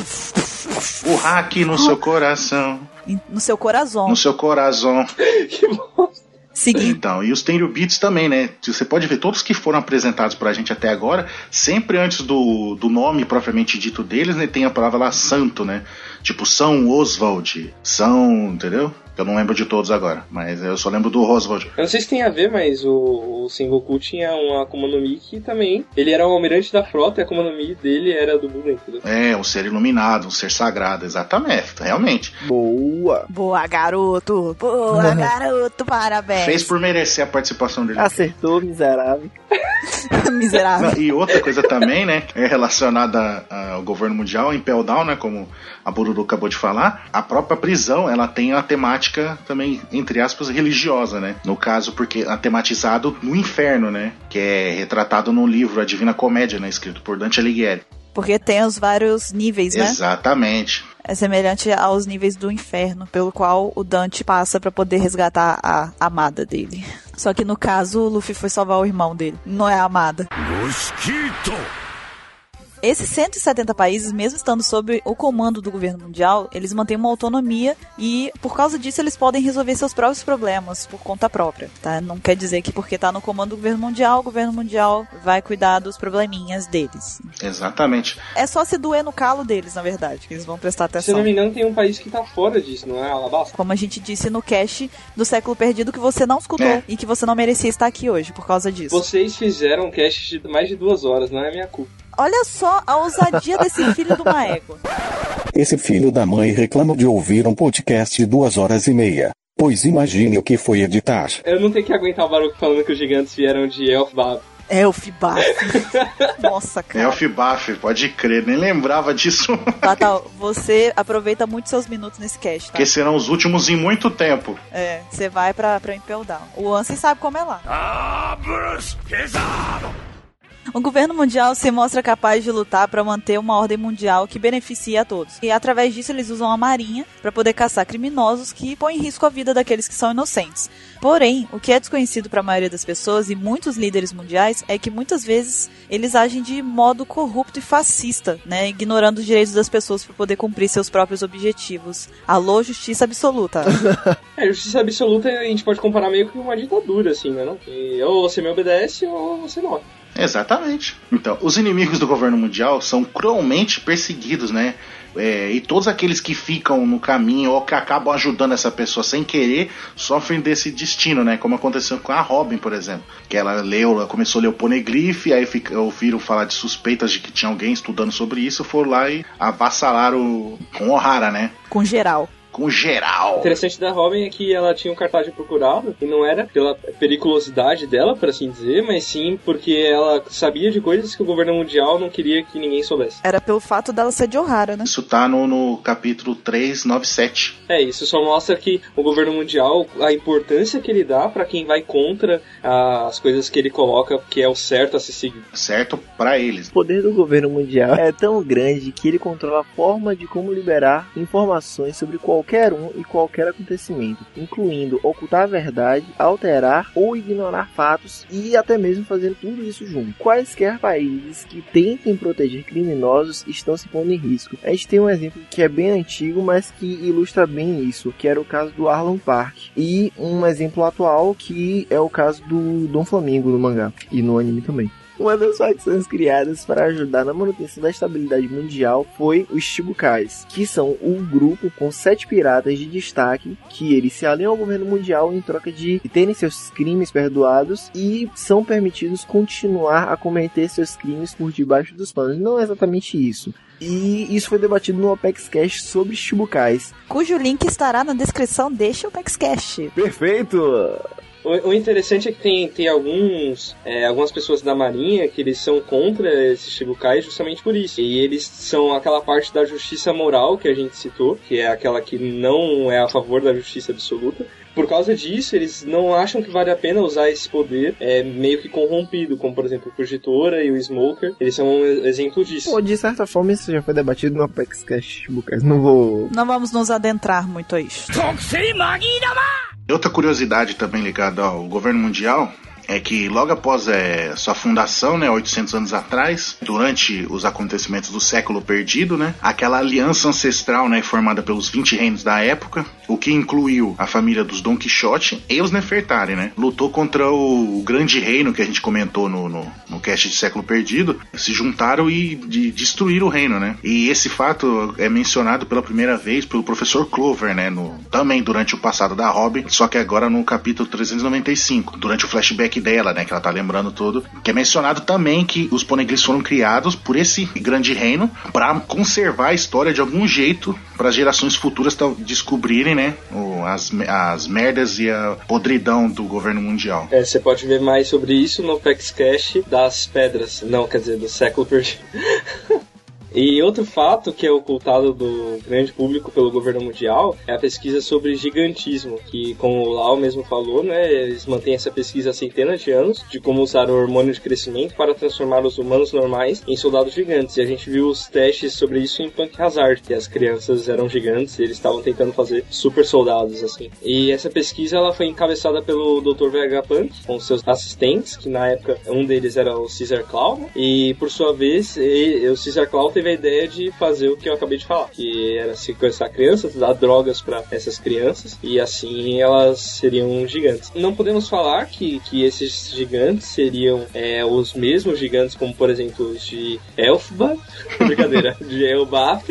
O hack no seu coração. No seu coração. No seu coração. que bosta. Seguinte. Então, e os Tenryubits também, né? Você pode ver, todos que foram apresentados pra gente até agora, sempre antes do, do nome propriamente dito deles, né, tem a palavra lá santo, né? Tipo, São Oswald, São, entendeu? Eu não lembro de todos agora, mas eu só lembro do Oswald. Eu não sei se tem a ver, mas o, o Sengoku tinha uma Akuma no Mi que também. Ele era o almirante da frota e a Akuma no Mi dele era do Buda, entendeu? É, um ser iluminado, um ser sagrado, exatamente, realmente. Boa. Boa, garoto. Boa, garoto. Parabéns. Fez por merecer a participação dele. Acertou, miserável. Miserável. Não, E outra coisa também, né, é relacionada ao governo mundial, em Peldown, né, como a Bururu acabou de falar, a própria prisão, ela tem a temática também, entre aspas, religiosa, né? No caso, porque é tematizado no inferno, né? Que é retratado no livro A Divina Comédia, né? Escrito por Dante Alighieri. Porque tem os vários níveis, né? Exatamente. É semelhante aos níveis do inferno, pelo qual o Dante passa pra poder resgatar a amada dele. Só que no caso, o Luffy foi salvar o irmão dele, não é a amada. Esses 170 países, mesmo estando sob o comando do governo mundial, eles mantêm uma autonomia e, por causa disso, eles podem resolver seus próprios problemas por conta própria, tá? Não quer dizer que porque tá no comando do governo mundial, o governo mundial vai cuidar dos probleminhas deles. Exatamente. É só se doer no calo deles, na verdade, que eles vão prestar Se eu atenção. não me engano, tem um país que tá fora disso, não é Alabasta? Como a gente disse no cast do século perdido que você não escutou É. e que você não merecia estar aqui hoje por causa disso. Vocês fizeram um cast de mais de duas horas, não é minha culpa. Olha só a ousadia desse filho uma égua. Esse filho da mãe reclama de ouvir um podcast de duas horas e meia. Pois imagine o que foi editar. Eu não tenho que aguentar o Baruco falando que os gigantes vieram de Elfbab. Elfbaf. Nossa, cara. Elfbaf, pode crer, nem lembrava disso. Fatal, você aproveita muito seus minutos nesse cast, tá? Porque serão os últimos em muito tempo. É, você vai pra, pra Impel Down. O Ansem sabe como é lá. O governo mundial se mostra capaz de lutar para manter uma ordem mundial que beneficie a todos. E através disso eles usam a marinha para poder caçar criminosos que põem em risco a vida daqueles que são inocentes. Porém, o que é desconhecido para a maioria das pessoas e muitos líderes mundiais é que muitas vezes eles agem de modo corrupto e fascista, né, ignorando os direitos das pessoas para poder cumprir seus próprios objetivos. Alô, justiça absoluta. É, justiça absoluta a gente pode comparar meio que uma ditadura, assim, né? Não? E ou você me obedece ou você morre. Exatamente. Então, os inimigos do governo mundial são cruelmente perseguidos, né? É, e todos aqueles que ficam no caminho ou que acabam ajudando essa pessoa sem querer sofrem desse destino, né? Como aconteceu com a Robin, por exemplo. Que ela leu, ela começou a ler o Poneglyph, aí fica, ouviram falar de suspeitas de que tinha alguém estudando sobre isso, foram lá e avassalaram com Ohara, né? Com geral. Com O geral. interessante da Robin é que ela tinha um cartaz de procurado e não era pela periculosidade dela, por assim dizer, mas sim porque ela sabia de coisas que o governo mundial não queria que ninguém soubesse. Era pelo fato dela ser de Ohara, né? Isso tá no, no capítulo 397. É, isso só mostra que o governo mundial, a importância que ele dá pra quem vai contra as coisas que ele coloca, que é o certo a se seguir. Certo? Pra eles. O poder do governo mundial é tão grande que ele controla a forma de como liberar informações sobre qualquer qualquer um e qualquer acontecimento, incluindo ocultar a verdade, alterar ou ignorar fatos e até mesmo fazer tudo isso junto. Quaisquer países que tentem proteger criminosos estão se pondo em risco. A gente tem um exemplo que é bem antigo, mas que ilustra bem isso, que era o caso do Arlon Park, e um exemplo atual que é o caso do Dom Flamingo no mangá e no anime também. Uma das facções criadas para ajudar na manutenção da estabilidade mundial foi os Chibukais, que são um grupo com sete piratas de destaque que eles se aliam ao governo mundial em troca de terem seus crimes perdoados e são permitidos continuar a cometer seus crimes por debaixo dos panos. Não é exatamente isso. E isso foi debatido no Apex Cash sobre Chibukais. Cujo link estará na descrição deste Apex Cash. Perfeito! O, o interessante é que tem, tem alguns, é, algumas pessoas da Marinha que eles são contra esses Shibukai justamente por isso. E eles são aquela parte da justiça moral que a gente citou, que é aquela que não é a favor da justiça absoluta. Por causa disso, eles não acham que vale a pena usar esse poder é, meio que corrompido, como por exemplo o Fugitora e o Smoker. Eles são um exemplo disso. Pô, de certa forma isso já foi debatido no Apex Cash Chibukais. Não vou... Não vamos nos adentrar muito a isso. Outra curiosidade também ligada ao governo mundial é que logo após é, sua fundação, né, 800 anos atrás, durante os acontecimentos do século perdido, né, aquela aliança ancestral, né, formada pelos 20 reinos da época, o que incluiu a família dos Don Quixote e os Nefertari, né, lutou contra o, o grande reino que a gente comentou no, no, no cast de século perdido, se juntaram e de, destruíram o reino, né, e esse fato é mencionado pela primeira vez pelo professor Clover, né, no, também durante o passado da Robin, só que agora no capítulo 395, durante o flashback dela, né, que ela tá lembrando tudo, que é mencionado também que os poneglyphs foram criados por esse grande reino para conservar a história de algum jeito para as gerações futuras descobrirem, né, as, as merdas e a podridão do governo mundial. É, você pode ver mais sobre isso no Pex Cash das pedras, não, quer dizer, do século perdido. E outro fato que é ocultado do grande público pelo governo mundial é a pesquisa sobre gigantismo, que, como o Lau mesmo falou, né, eles mantêm essa pesquisa há centenas de anos de como usar o hormônio de crescimento para transformar os humanos normais em soldados gigantes. E a gente viu os testes sobre isso em Punk Hazard, que as crianças eram gigantes e eles estavam tentando fazer super soldados, assim. E essa pesquisa ela foi encabeçada pelo Dr. VH Punk, com seus assistentes, que na época um deles era o Caesar Claw, né? e por sua vez, ele, o Caesar Claw teve teve a ideia de fazer o que eu acabei de falar, que era sequestrar crianças, dar drogas para essas crianças e assim elas seriam gigantes. Não podemos falar que, que esses gigantes seriam é, os mesmos gigantes, como por exemplo os de Elfba, brincadeira, de Elbaf,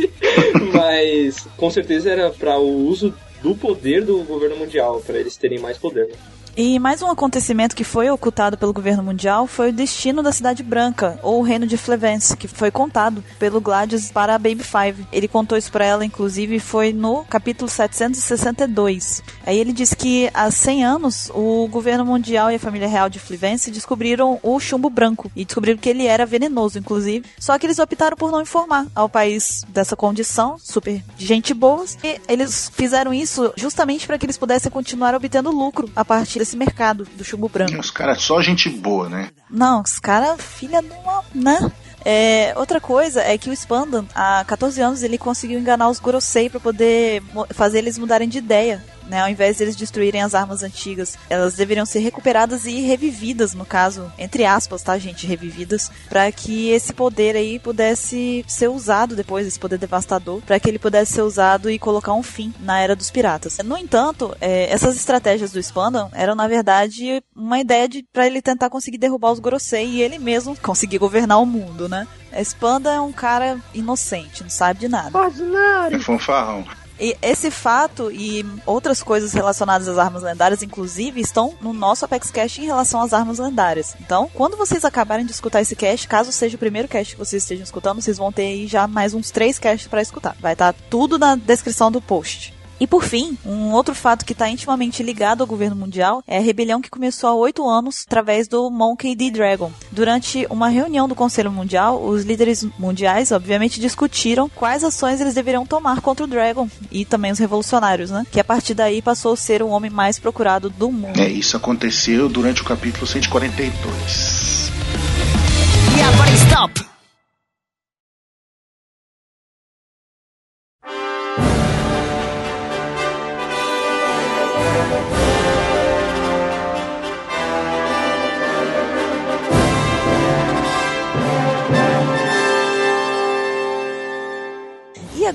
mas com certeza era para o uso do poder do governo mundial, para eles terem mais poder. Né? E mais um acontecimento que foi ocultado pelo governo mundial foi o destino da Cidade Branca, ou o Reino de Flevence, que foi contado pelo Gladius para a Baby Five. Ele contou isso para ela, inclusive, foi no capítulo 762. Aí ele diz que há 100 anos o governo mundial e a família real de Flevence descobriram o chumbo branco e descobriram que ele era venenoso, inclusive. Só que eles optaram por não informar ao país dessa condição, super gente boas, e eles fizeram isso justamente para que eles pudessem continuar obtendo lucro a partir desse mercado do chumbo branco. Os caras só gente boa, né? Não, os caras, filha de uma. né? É, outra coisa é que o Spandan, há 14 anos, ele conseguiu enganar os Gorosei para poder fazer eles mudarem de ideia né? Ao invés de eles destruírem as armas antigas, elas deveriam ser recuperadas e revividas, no caso, entre aspas, tá, gente, revividas, para que esse poder aí pudesse ser usado depois, esse poder devastador, para que ele pudesse ser usado e colocar um fim na era dos piratas. No entanto, é, essas estratégias do Spandam eram na verdade uma ideia de para ele tentar conseguir derrubar os Gorosei e ele mesmo conseguir governar o mundo, né? Spanda é um cara inocente, não sabe de nada. É fanfarrão. E esse fato e outras coisas relacionadas às armas lendárias, inclusive, estão no nosso Apex Cash em relação às armas lendárias. Então, quando vocês acabarem de escutar esse cast, caso seja o primeiro cast que vocês estejam escutando, vocês vão ter aí já mais uns três casts para escutar. Vai estar tá tudo na descrição do post. E por fim, um outro fato que está intimamente ligado ao governo mundial é a rebelião que começou há oito anos através do Monkey D. Dragon. Durante uma reunião do Conselho Mundial, os líderes mundiais, obviamente, discutiram quais ações eles deveriam tomar contra o Dragon e também os revolucionários, né? Que a partir daí passou a ser o homem mais procurado do mundo. É, isso aconteceu durante o capítulo 142. Yeah, buddy, stop!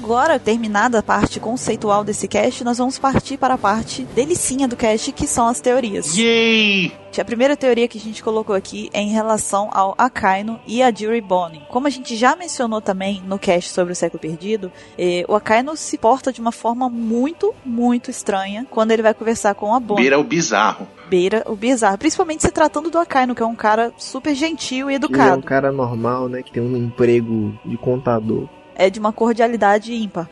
Agora, terminada a parte conceitual desse cast, nós vamos partir para a parte delicinha do cast, que são as teorias. Yay! A primeira teoria que a gente colocou aqui é em relação ao Akaino e a Jury Bonnie. Como a gente já mencionou também no cast sobre o século perdido, eh, o Akaino se porta de uma forma muito, muito estranha quando ele vai conversar com a Bonnie. Beira o bizarro. Beira o bizarro, principalmente se tratando do Akaino, que é um cara super gentil e Ele é um educado. cara normal, né? Que tem um emprego de contador. É de uma cordialidade ímpar.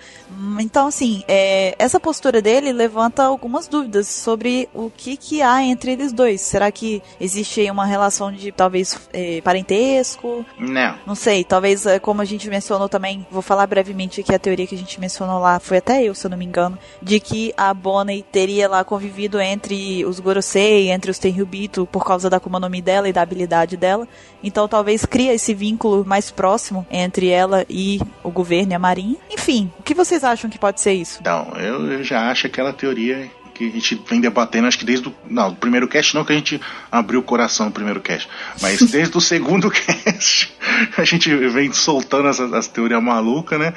Então, assim, é, essa postura dele levanta algumas dúvidas sobre o que, que há entre eles dois. Será que existe aí uma relação de talvez é, parentesco? Não. Não sei, talvez, é, como a gente mencionou também, vou falar brevemente aqui a teoria que a gente mencionou lá, foi até eu, se eu não me engano, de que a Bonnie teria lá convivido entre os Gorosei, entre os Tenryubito, por causa da Mi dela e da habilidade dela. Então talvez cria esse vínculo mais próximo entre ela e o governo e a marinha. Enfim, o que vocês acham que pode ser isso? Então, eu, já acho aquela teoria que a gente vem debatendo, acho que desde o. Não, do primeiro cast não, que a gente abriu o coração no primeiro cast. Mas desde o segundo cast, a gente vem soltando as, as teorias malucas, né?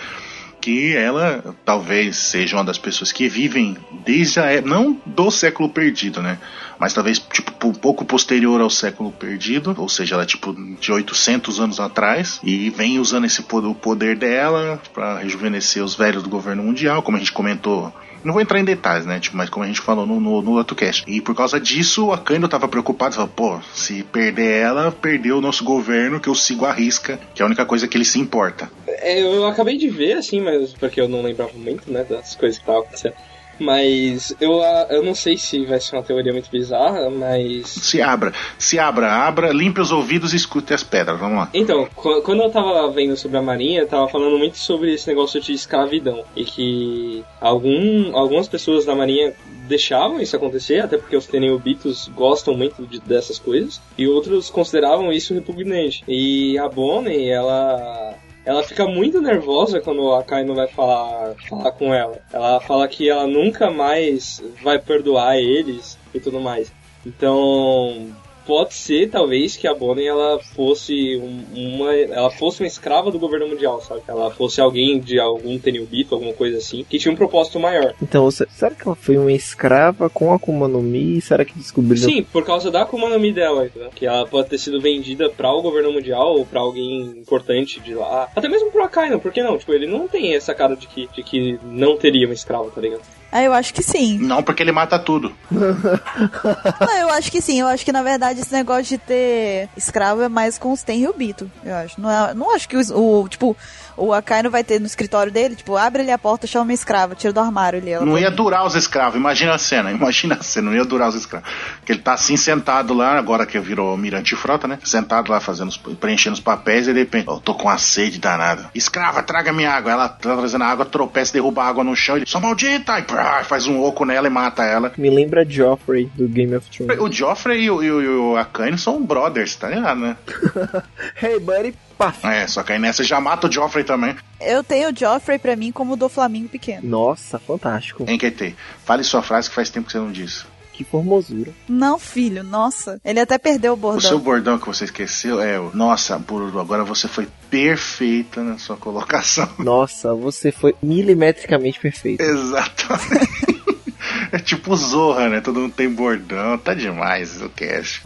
Que ela talvez seja uma das pessoas que vivem desde a. é- Não do século perdido, né? Mas talvez, tipo, um pouco posterior ao século perdido, ou seja, ela é tipo de 800 anos atrás, e vem usando esse o poder dela para rejuvenescer os velhos do governo mundial, como a gente comentou não vou entrar em detalhes, né? Tipo, mas como a gente falou no, no, no outro cast. E por causa disso, a Kaido tava preocupada. Falou, pô, se perder ela, perdeu o nosso governo, que eu sigo a risca, que é a única coisa que ele se importa. É, eu acabei de ver, assim, mas porque eu não lembrava muito, né, das coisas que estavam acontecendo. Mas eu, ah, eu não sei se vai ser uma teoria muito bizarra, mas. Se abra, se abra, abra, limpe os ouvidos e escute as pedras. Vamos lá. Então, qu- quando eu tava vendo sobre a Marinha, eu tava falando muito sobre esse negócio de escravidão. E que algum, algumas pessoas da Marinha deixavam isso acontecer, até porque os Tenryubitos gostam muito de- dessas coisas, e outros consideravam isso repugnante. E a Bonnie, ela ela fica muito nervosa quando a Kai não vai falar, falar com ela. Ela fala que ela nunca mais vai perdoar eles e tudo mais. Então, pode ser talvez que a Bonnie ela fosse um- uma ela fosse uma escrava do governo mundial, sabe? Ela fosse alguém de algum Tenryubito, alguma coisa assim, que tinha um propósito maior. Então, se- será que ela foi uma escrava com Akuma no Mi? Será que descobriram? Sim, por causa da Akuma no Mi dela, entendeu? que ela pode ter sido vendida para o governo mundial ou para alguém importante de lá. Até mesmo pro Akainu, por que não? Tipo, ele não tem essa cara de que, de que não teria uma escrava, tá ligado? Ah, eu acho que sim. Não, porque ele mata tudo. Não, eu acho que sim. Eu acho que, na verdade, esse negócio de ter escravo é mais com os Tenryubito, eu acho. Não, é, não acho que os- o, tipo, o Akainu vai ter no escritório dele, tipo, abre ali a porta, chama uma escrava, tira do armário ali. ela Não vai- ia durar os escravos, imagina a cena, imagina a cena, não ia durar os escravos. Que ele tá assim sentado lá, agora que virou mirante frota, né? Sentado lá fazendo os, preenchendo os papéis e de repente, ó, tô com uma sede danada. Escrava, traga minha água. Ela tá trazendo a água, tropeça, derruba a água no chão, ele, só maldita! E prá, faz um oco nela e mata ela. Me lembra Joffrey do Game of Thrones. O Joffrey e o, e o, e o Akainu são brothers, tá ligado, né? hey, buddy, paf. É, só que aí nessa já mata o Joffrey também. Eu tenho o Joffrey pra mim como o do Flamengo pequeno. Nossa, fantástico. QT? Fale sua frase que faz tempo que você não disse. Que formosura. Não, filho, nossa. Ele até perdeu o O bordão. seu bordão que você esqueceu é o. Nossa, Bururu, agora você foi perfeita na sua colocação. Nossa, você foi milimetricamente perfeito. Exatamente. É tipo Zorra, né? Todo mundo tem bordão. Tá demais o cast.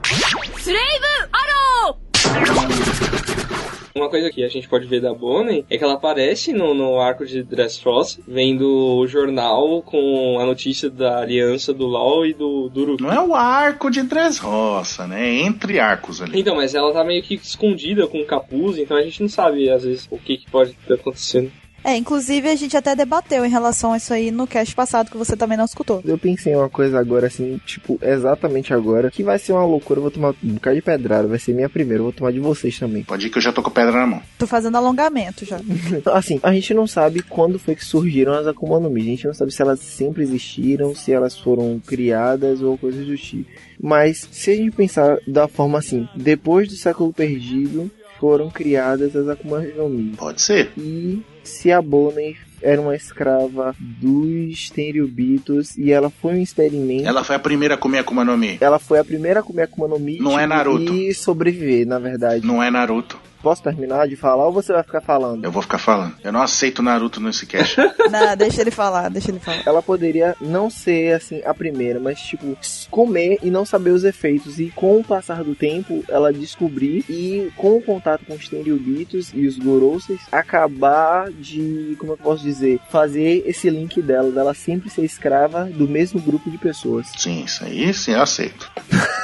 Uma coisa que a gente pode ver da Bonnie é que ela aparece no, no arco de Dressrosa, vendo o jornal com a notícia da aliança do LoL e do, Uruk. Não é o arco de Dressrosa, né? É entre arcos ali. Então, mas ela tá meio que escondida com o capuz, então a gente não sabe, às vezes, o que, que pode estar acontecendo. É, inclusive a gente até debateu em relação a isso aí no cast passado que você também não escutou. Eu pensei em uma coisa agora, assim, tipo, exatamente agora, que vai ser uma loucura. Eu vou tomar um bocado de pedrada, vai ser minha primeira, eu vou tomar de vocês também. Pode ir que eu já tô com pedra na mão. Tô fazendo alongamento já. Assim, a gente não sabe quando foi que surgiram as Akuma no Mi. A gente não sabe se elas sempre existiram, se elas foram criadas ou coisas do tipo. Mas, se a gente pensar da forma assim, depois do século perdido, foram criadas as Akuma no Mi. Pode ser. E se a Bonnie era uma escrava dos Tenryubitos e ela foi um experimento. Ela foi a primeira a comer a Kuma no Mi. Ela foi a primeira a comer Akuma no Mi Não é Naruto. e sobreviver, na verdade. Não é Naruto. Posso terminar de falar ou você vai ficar falando? Eu vou ficar falando. Eu não aceito Naruto nesse cast. Não, deixa ele falar, deixa ele falar. Ela poderia não ser assim a primeira, mas tipo, comer e não saber os efeitos. E com o passar do tempo, ela descobrir e com o contato com os Tenryubitos e os Gorousei, acabar de, como eu posso dizer, fazer esse link dela, dela sempre ser escrava do mesmo grupo de pessoas. sim, isso aí sim eu aceito.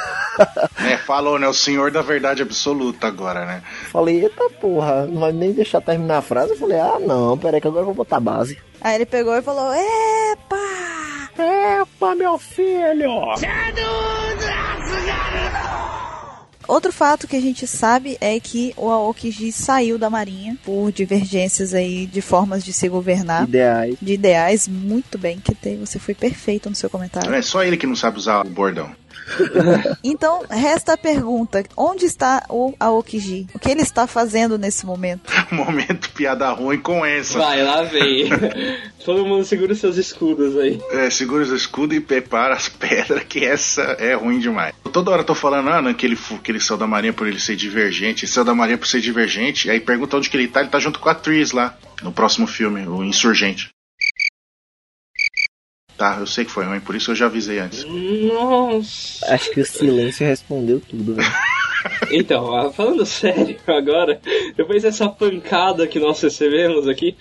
é, falou, né? O senhor da verdade absoluta agora, né? Falei, eita porra, não vai nem deixar terminar a frase. Eu falei, ah não, peraí que agora eu vou botar base. Aí ele pegou e falou: Epa! Epa, meu filho! Outro fato que a gente sabe é que o Aokiji saiu da marinha por divergências aí de formas de se governar. Ideais. De ideais, muito bem que tem. Você foi perfeito no seu comentário. É só ele que não sabe usar o bordão. Então, resta a pergunta: onde está o Aokiji? O que ele está fazendo nesse momento? Momento piada ruim com essa. Vai, lá vem. Todo mundo segura os seus escudos aí. É, segura os escudos e prepara as pedras, que essa é ruim demais. Toda hora eu tô falando, ah, não, que ele, que ele saiu da marinha por ele ser divergente, ele saiu da marinha por ser divergente, aí pergunta onde que ele tá, ele tá junto com a Tris lá, no próximo filme, o Insurgente. Tá, eu sei que foi ruim, por isso eu já avisei antes. Nossa. Acho que o silêncio respondeu tudo, velho. Então, ah, falando sério agora, depois dessa pancada que nós recebemos aqui,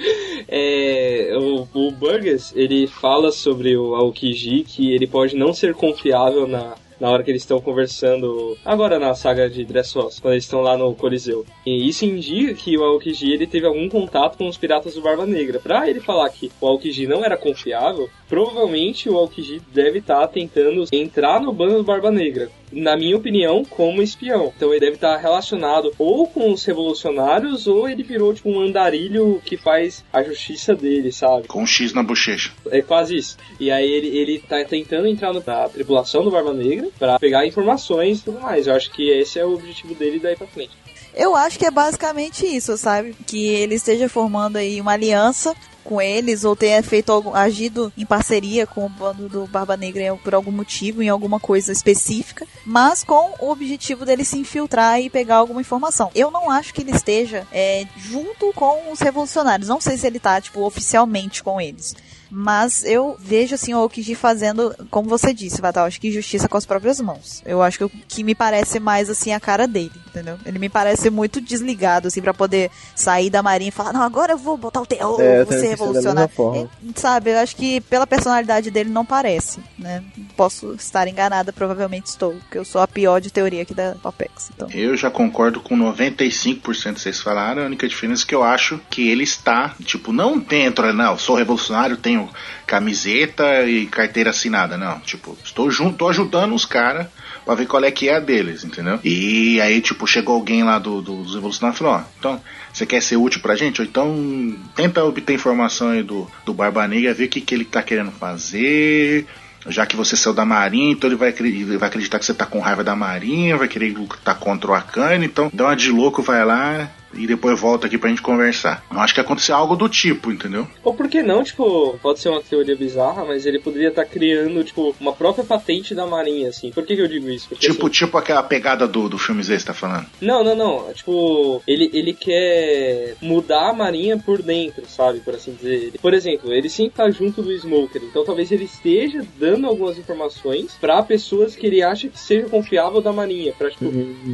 é, o, o Burgess, ele fala sobre o Aokiji, que ele pode não ser confiável na, na hora que eles estão conversando, agora na saga de Dressrosa, quando eles estão lá no Coliseu. E isso indica que o Aokiji ele teve algum contato com os piratas do Barba Negra. Pra ele falar que o Aokiji não era confiável, provavelmente o Aokiji deve estar tentando entrar no bando do Barba Negra. Na minha opinião, como espião. Então ele deve estar relacionado ou com os revolucionários, ou ele virou tipo um andarilho que faz a justiça dele, sabe? Com um X na bochecha. É quase isso. E aí ele, ele tá tentando entrar no- na tripulação do Barba Negra pra pegar informações e tudo mais. Eu acho que esse é o objetivo dele daí pra frente. Eu acho que é basicamente isso, sabe? Que ele esteja formando aí uma aliança com eles ou tenha feito algum, agido em parceria com o bando do Barba Negra por algum motivo, em alguma coisa específica, mas com o objetivo dele se infiltrar e pegar alguma informação. Eu não acho que ele esteja é, junto com os revolucionários. Não sei se ele tá, tipo, oficialmente com eles. Mas eu vejo assim o Okiji fazendo, como você disse, Vatal, acho que justiça com as próprias mãos. Eu acho que o que me parece mais assim a cara dele, entendeu? Ele me parece muito desligado assim pra poder sair da marinha e falar: "Não, agora eu vou botar o terror, É, vou ser revolucionário". É, sabe, eu acho que pela personalidade dele não parece, né? Posso estar enganada, provavelmente estou, porque eu sou a pior de teoria aqui da OPEX. Então, Eu já concordo com 95% que vocês falaram. A única diferença é que eu acho que ele está, tipo, não dentro, não, sou revolucionário, tenho camiseta e carteira assinada, não. Tipo, estou junto, tô ajudando os caras pra ver qual é que é a deles, entendeu? E aí, tipo, chegou alguém lá do, do- dos revolucionários e falou, ó, então, você quer ser útil pra gente? Ou então, tenta obter informação aí do, do Barba Negra, ver o que, que ele tá querendo fazer, já que você saiu da Marinha, então ele vai, ele vai acreditar que você tá com raiva da Marinha, vai querer lutar contra o Akane, então dá uma de louco, vai lá e depois volta aqui pra gente conversar. Eu acho que aconteceu algo do tipo, entendeu? Ou por que não, tipo, pode ser uma teoria bizarra, mas ele poderia estar criando, tipo, uma própria patente da marinha, assim. Por que, que eu digo isso? Porque, Tipo, assim, tipo aquela pegada do, do filme Z que você tá falando. Não, não, não. Tipo, ele, ele quer mudar a marinha por dentro, sabe? Por assim dizer. Por exemplo, ele sempre tá junto do Smoker. Então talvez ele esteja dando algumas informações pra pessoas que ele acha que seja confiável da marinha. Pra, tipo,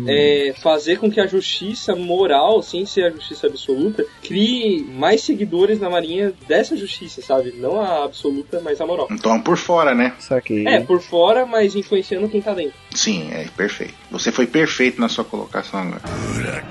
é, fazer com que a justiça moral, sem ser a justiça absoluta, crie mais seguidores na marinha dessa justiça, sabe? Não a absoluta, mas a moral. Então por fora, né? Saquei. É, por fora, mas influenciando quem tá dentro. Sim, é perfeito. Você foi perfeito na sua colocação agora.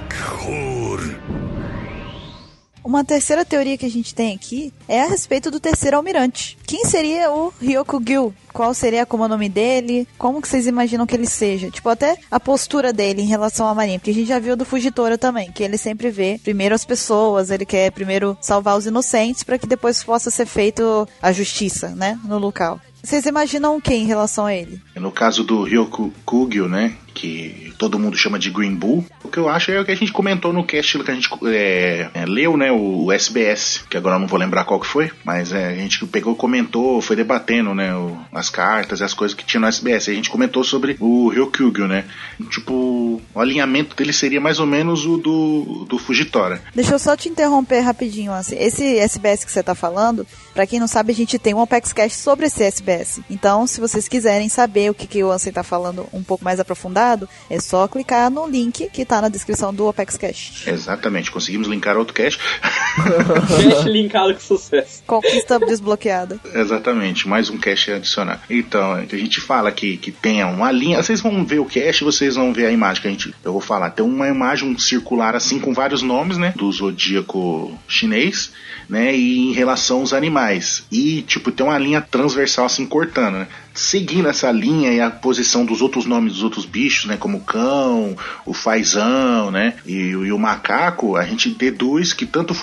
Uma terceira teoria que a gente tem aqui é a respeito do terceiro almirante. Quem seria o Ryokugyu? Qual seria como nome dele? Como que vocês imaginam que ele seja? Tipo, até a postura dele em relação à marinha. Porque a gente já viu do Fugitora também, que ele sempre vê primeiro as pessoas, ele quer primeiro salvar os inocentes para que depois possa ser feito a justiça, né, no local. Vocês imaginam o que em relação a ele? No caso do Ryoku Kugyo, né? Que todo mundo chama de Green Bull. O que eu acho é o que a gente comentou no cast que a gente é, é, leu, né? O, SBS, que agora eu não vou lembrar qual que foi, mas é, a gente pegou, comentou, foi debatendo, né? O, as cartas e as coisas que tinha no SBS. A gente comentou sobre o Ryokugyo, né? Tipo, o alinhamento dele seria mais ou menos o do, do Fujitora. Deixa eu só te interromper rapidinho, assim. Esse SBS que você tá falando, pra quem não sabe, a gente tem um Apex Cash sobre esse SBS. Então, se vocês quiserem saber o que, que o Ansem tá falando um pouco mais aprofundado, é só clicar no link que tá na descrição do Apex Cash. Exatamente, conseguimos linkar outro cache. Cache linkado com sucesso. Conquista desbloqueada. Exatamente, mais um cache a adicionar. Então, a gente fala que, que tenha uma linha. Vocês vão ver o cache, vocês vão ver a imagem que a gente. Eu vou falar. Tem uma imagem circular assim com vários nomes, né? Do zodíaco chinês, né? E em relação aos animais. E, tipo, tem uma linha transversal assim cortando, né? Seguindo essa linha e a posição dos outros nomes dos outros bichos, né? Como o cão, o fazão, né? E, e o macaco, a gente deduz que tanto o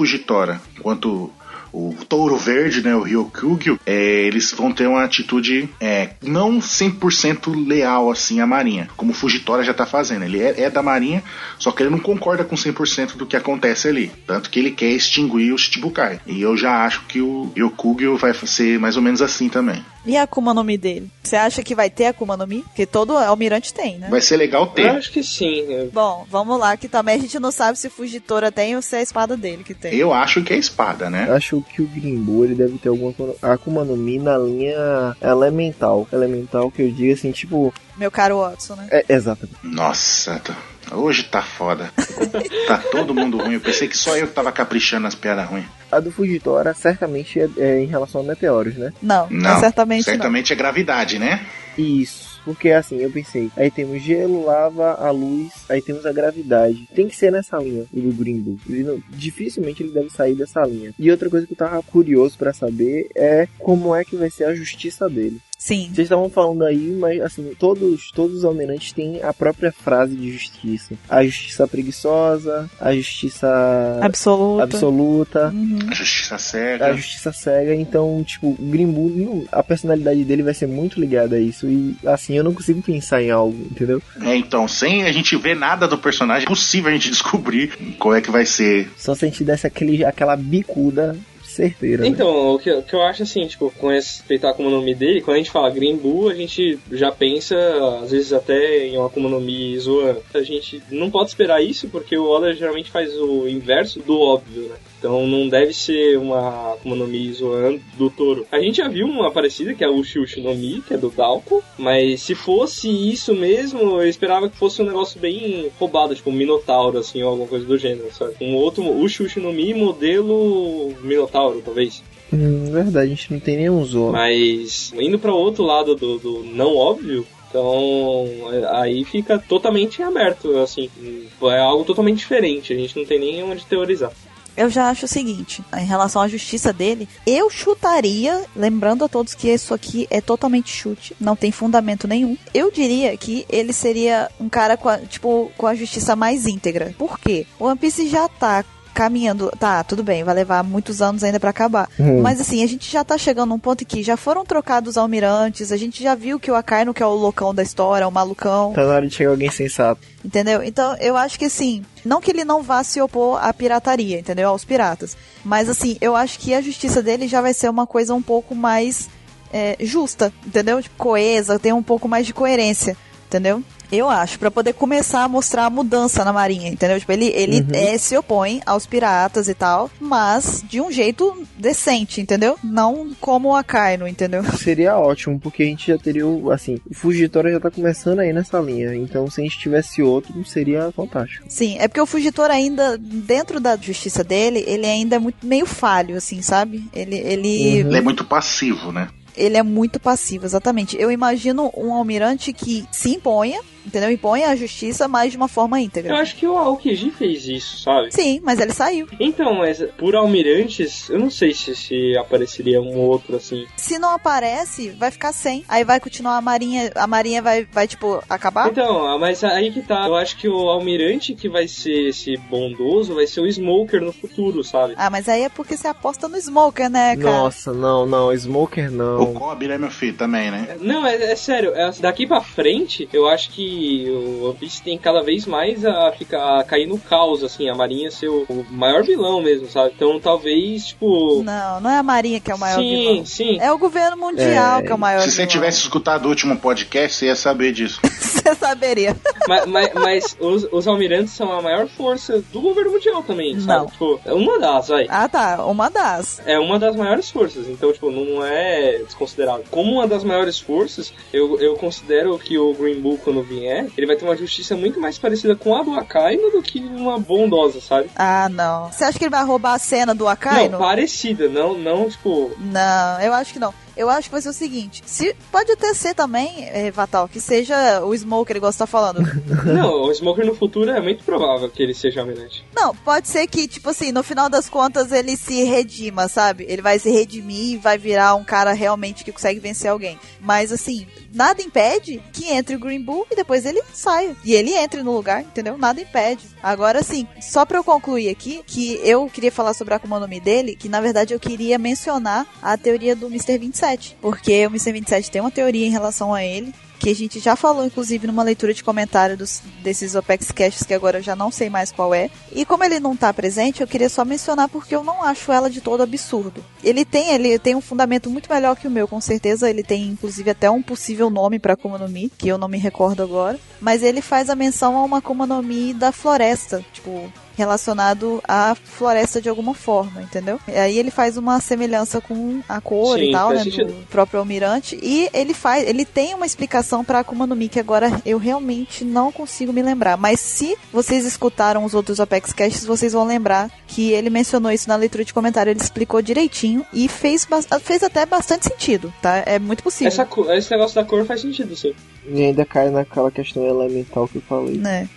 quanto o touro verde, né, o Ryokugyo, é, eles vão ter uma atitude é, não 100% leal assim à marinha, como o Fujitora já tá fazendo. Ele é, é da marinha, só que ele não concorda com 100% do que acontece ali, tanto que ele quer extinguir o Shichibukai. E eu já acho que o Ryokugyo vai ser mais ou menos assim também. E a Akuma no Mi dele? Você acha que vai ter Akuma no Mi? Porque todo almirante tem, né? Vai ser legal Eu ter. acho que sim. Bom, vamos lá, que também a gente não sabe se Fujitora tem ou se é a espada dele que tem. Eu acho que é espada, né? Acho que o Grimbu ele deve ter alguma coisa- Akuma no Mi na linha elemental. Elemental que eu digo assim, tipo. Meu caro Watson, né? É, exatamente. Nossa, tá- hoje tá foda. tá todo mundo ruim. Eu pensei que só eu que tava caprichando nas piadas ruins. A do Fujitora certamente é, é em relação a meteoros, né? Não, Não, certamente, certamente é gravidade, né? Isso. Porque assim, eu pensei, aí temos gelo, lava, a luz, aí temos a gravidade. Tem que ser nessa linha, o do Green Bull. Ele não- dificilmente ele deve sair dessa linha. E outra coisa que eu tava curioso pra saber é como é que vai ser a justiça dele. Sim. Vocês estavam falando aí, mas assim, todos, todos os almirantes têm a própria frase de justiça. A justiça preguiçosa, a justiça Absoluta. absoluta, Uhum. A justiça a cega. justiça cega. Então, tipo, não- a personalidade dele vai ser muito ligada a isso. E assim, eu não consigo pensar em algo, entendeu? É, então, sem a gente ver nada do personagem, é possível a gente descobrir qual é que vai ser. Só se a gente desse aquele, aquela bicuda certeira. né? Então, o que, o que eu acho assim, tipo, com respeitar a Akuma no Mi dele, quando a gente fala Green Bull, a gente já pensa, às vezes até em uma Akuma no Mi. A gente não pode esperar isso, porque o Oda geralmente faz o inverso do óbvio, né? Então não deve ser uma Akuma no Mi zoando do touro. A gente já viu uma parecida, que é a Ushi Ushi no Mi, que é do Dalko, mas se fosse isso mesmo, eu esperava que fosse um negócio bem roubado, tipo um Minotauro, assim, ou alguma coisa do gênero, sabe? Um outro Ushi Ushi no Mi modelo Minotauro, talvez. Hum, verdade, a gente não tem nenhum Zoro. Mas indo para outro lado do, do não óbvio, então aí fica totalmente aberto, assim, é algo totalmente diferente, a gente não tem nem onde teorizar. Eu já acho o seguinte, em relação à justiça dele, eu chutaria, lembrando a todos que isso aqui é totalmente chute, não tem fundamento nenhum. Eu diria que ele seria um cara com a, tipo, com a justiça mais íntegra. Por quê? O One Piece já tá caminhando, tá, tudo bem, vai levar muitos anos ainda pra acabar. Hum. Mas assim, a gente já tá chegando num ponto em que já foram trocados almirantes, a gente já viu que o Akainu, que é o loucão da história, é o malucão. Tá na hora de chegar alguém sensato. Entendeu? Então, eu acho que assim, não que ele não vá se opor à pirataria, entendeu? Aos piratas. Mas assim, eu acho que a justiça dele já vai ser uma coisa um pouco mais é, justa, entendeu? Tipo, coesa, tem um pouco mais de coerência, entendeu? Eu acho, pra poder começar a mostrar a mudança na marinha, entendeu? Tipo, ele, ele é, se opõe aos piratas e tal, mas de um jeito decente, entendeu? Não como o Akainu, entendeu? Seria ótimo, porque a gente já teria, o- assim, o Fugitória já tá começando aí nessa linha. Então, se a gente tivesse outro, seria fantástico. Sim, é porque o Fugitor ainda, dentro da justiça dele, ele ainda é muito meio falho, assim, sabe? Ele, ele, Ele é muito passivo, né? ele é muito passivo, exatamente. Eu imagino um almirante que se imponha, entendeu? Impõe a justiça, mas de uma forma Eu íntegra. acho que o Aokiji fez isso, sabe? Sim, mas ele saiu. Então, mas por almirantes, eu não sei se, se apareceria um outro assim. Se não aparece, vai ficar sem. Aí vai continuar a marinha, a marinha vai, vai tipo, acabar? Então, mas aí que tá. Eu acho que o almirante que vai ser esse bondoso vai ser o Smoker no futuro, sabe? Ah, mas aí é porque você aposta no Smoker, né, cara? Nossa, não, não, Smoker O não. Kobe, né, meu filho, também, né? Não, é, é sério, é- daqui pra frente, eu acho que o One Piece tem cada vez mais a ficar a cair no caos, assim, a Marinha ser o, o maior vilão mesmo, sabe? Então talvez, tipo. Não, não é a marinha que é o maior sim, vilão. sim. É o governo mundial É, que é o maior Se você vilão. tivesse escutado o último podcast, você ia saber disso. você saberia. mas, mas, mas os, os almirantes são a maior força do governo mundial também, sabe? Não. Tipo, é uma das, vai. Ah, tá. Uma das. É uma das maiores forças, então, tipo, não é desconsiderado. Como uma das maiores forças, eu, eu considero que o Green Bull, quando vier, ele vai ter uma justiça muito mais parecida com a do Akainu do que uma bondosa, sabe? Ah, não. Você acha que ele vai roubar a cena do Akainu? Não, parecida, não, não, tipo. Não, eu acho que não. Eu acho que vai ser o seguinte: se pode até ser também, eh, Vatal, que seja o Smoker, igual você tá falando. Não, o Smoker no futuro é muito provável que ele seja almirante. não, pode ser que, tipo assim, no final das contas ele se redima, sabe? Ele vai se redimir e vai virar um cara realmente que consegue vencer alguém. Mas assim, nada impede que entre o Green Bull e depois ele saia. E ele entre no lugar, entendeu? Nada impede. Agora sim, só pra eu concluir aqui, que eu queria falar sobre a Akuma no Mi dele, que na verdade eu queria mencionar a teoria do Mr. 27. Porque o Mr. 27 tem uma teoria em relação a ele. Que a gente já falou, inclusive, numa leitura de comentário dos, desses Opex Caches, que agora eu já não sei mais qual é. E como ele não tá presente, eu queria só mencionar porque eu não acho ela de todo absurdo. Ele tem, ele tem um fundamento muito melhor que o meu, com certeza. Ele tem, inclusive, até um possível nome no Mi, que eu não me recordo agora. Mas ele faz a menção a uma Akuma no Mi da floresta, tipo, relacionado à floresta de alguma forma, entendeu? E aí ele faz uma semelhança com a cor Sim, e tal, faz né, sentido. do próprio almirante, e ele faz, ele tem uma explicação para Akuma no Mi que agora eu realmente não consigo me lembrar, mas se vocês escutaram os outros Apex Casts, vocês vão lembrar que ele mencionou isso na leitura de comentário, ele explicou direitinho e fez, fez até bastante sentido, tá? É muito possível. Essa, esse negócio da cor faz sentido, sim. E ainda cai naquela questão elemental que eu falei. Né?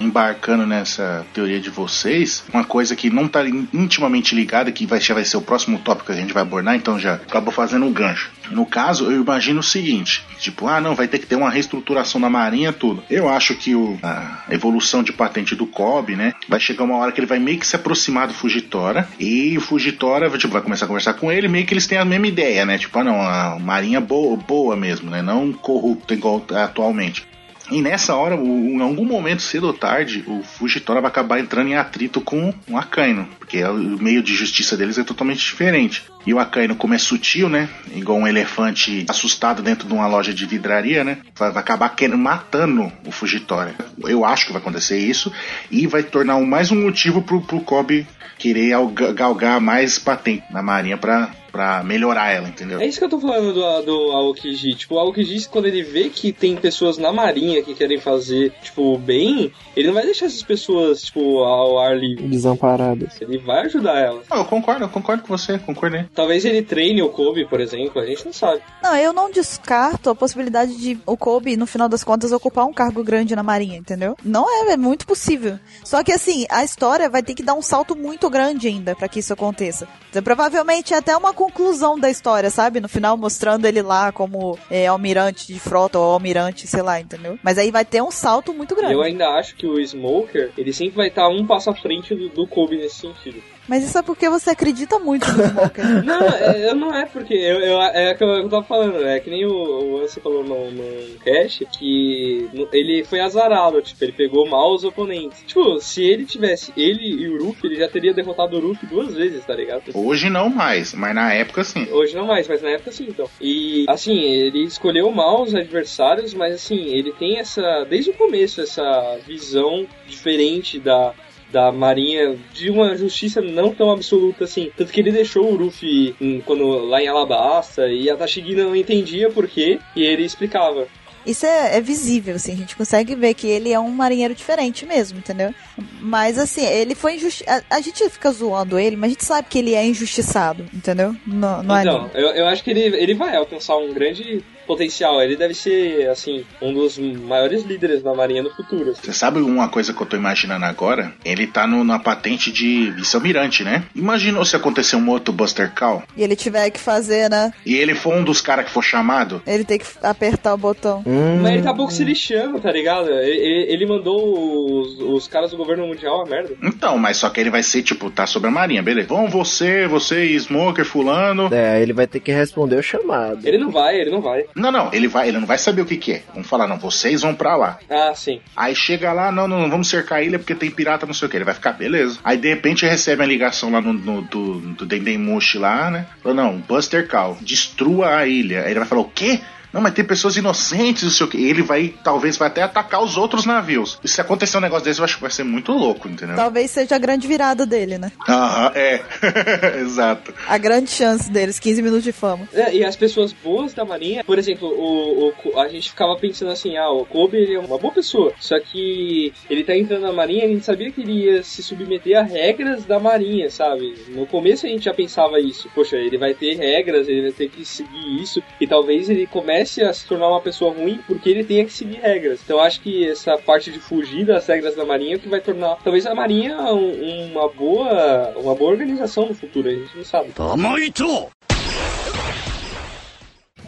Embarcando nessa teoria de vocês, uma coisa que não tá intimamente ligada, que vai, já vai ser o próximo tópico que a gente vai abordar, então já acabou fazendo o gancho. No caso, eu imagino o seguinte: tipo, ah, não, vai ter que ter uma reestruturação na marinha, tudo. Eu acho que o, a evolução de patente do Kobe, né, vai chegar uma hora que ele vai meio que se aproximar do Fujitora, e o Fujitora tipo, vai começar a conversar com ele, meio que eles têm a mesma ideia, né? Tipo, ah, não, a marinha boa, boa mesmo, né? Não corrupta igual tá atualmente. E nessa hora, o- em algum momento, cedo ou tarde, o Fujitora vai acabar entrando em atrito com o Akainu, porque o meio de justiça deles é totalmente diferente. E o Akainu, como é sutil, né? Igual um elefante assustado dentro de uma loja de vidraria, né? Vai, vai acabar querendo, matando o Fujitora. Eu acho que vai acontecer isso. E vai tornar um- mais um motivo pro, pro Kobe querer alga- galgar mais patente na marinha pra, pra melhorar ela, entendeu? É isso que eu tô falando do, do Aokiji. Tipo, o Aokiji, quando ele vê que tem pessoas na marinha que querem fazer, tipo, bem, ele não vai deixar essas pessoas, tipo, ao ar livre. Desamparadas. Ele vai ajudar elas. Ah, eu concordo, eu concordo com você, concordei. Talvez ele treine o Kobe, por exemplo, a gente não sabe. Não, eu não descarto a possibilidade de o Kobe, no final das contas, ocupar um cargo grande na Marinha, entendeu? Não é, é muito possível. Só que assim, a história vai ter que dar um salto muito grande ainda pra que isso aconteça. Então, provavelmente até uma conclusão da história, sabe? No final, mostrando ele lá como é, almirante de frota ou almirante, sei lá, entendeu? Mas aí vai ter um salto muito grande. Eu ainda acho que o Smoker, ele sempre vai estar um passo à frente do, do Kobe nesse sentido. Mas isso é porque você acredita muito no Smoker. Não, é, eu não é porque. Eu, eu- é o que eu, eu tava falando, é que nem o, o Ansem falou no, no cast que no- ele foi azarado, tipo, ele pegou mal os oponentes. Tipo, se ele tivesse ele e o Ruffy, ele já teria derrotado o Ruffy duas vezes, tá ligado? Hoje não mais, mas na época sim. Hoje não mais, mas na época sim, então. E, assim, ele escolheu mal os adversários, mas, assim, ele tem essa, desde o começo, essa visão diferente da, da Marinha, de uma justiça não tão absoluta assim. Tanto que ele deixou o Ruffy quando, lá em Alabasta, e a Tashigi não entendia por quê, e ele explicava. Isso é, é visível, assim, a gente consegue ver que ele é um marinheiro diferente mesmo, entendeu? Mas assim, ele foi injustiçado. A, a gente fica zoando ele, mas a gente sabe que ele é injustiçado, entendeu? No, no então, anime. eu, eu acho que ele, ele vai alcançar um grande potencial. Ele deve ser, assim, um dos maiores líderes da Marinha no futuro. assim. Você sabe uma coisa que eu tô imaginando agora? Ele tá no- na patente de vice-almirante, né? Imagina se acontecer um outro Buster Call E ele tiver que fazer, né? e ele for um dos caras que for chamado. Ele tem que apertar o botão. Hum, Mas ele tá pouco se lixando, tá ligado? Ele, ele- mandou os, os caras do governo mundial a merda. Então, mas só que ele vai ser, tipo, tá sobre a marinha, beleza. Vão você, você e Smoker, fulano. É, ele vai ter que responder o chamado. Ele não vai, ele não vai. Não, não, ele vai, ele não vai saber o que que é. Vamos falar, não, vocês vão pra lá. Ah, sim. Aí chega lá, não, não, não vamos cercar a ilha porque tem pirata, não sei o que. Ele vai ficar, beleza. Aí de repente recebe a ligação lá no, no- do, do Dendemushi lá, né? Falou, não, Buster Call, destrua a ilha. Aí ele vai falar, o quê? Não, mas tem pessoas inocentes, não sei o que. Ele vai, talvez, vai até atacar os outros navios. E se acontecer um negócio desse, eu acho que vai ser muito louco, entendeu? Talvez seja a grande virada dele, né? Aham, é. Exato. A grande chance deles, 15 minutos de fama. É, e as pessoas boas da Marinha, por exemplo, o, o- a gente ficava pensando assim, ah, o Kobe ele é uma boa pessoa, só que ele tá entrando na Marinha, a gente sabia que ele ia se submeter a regras da Marinha, sabe? No começo a gente já pensava isso, poxa, ele vai ter regras, ele vai ter que seguir isso, e talvez ele comece a se tornar uma pessoa ruim porque ele tenha que seguir regras. Então acho que essa parte de fugir das regras da Marinha é que vai tornar, talvez a Marinha um- uma boa, uma boa organização no futuro, a gente não sabe.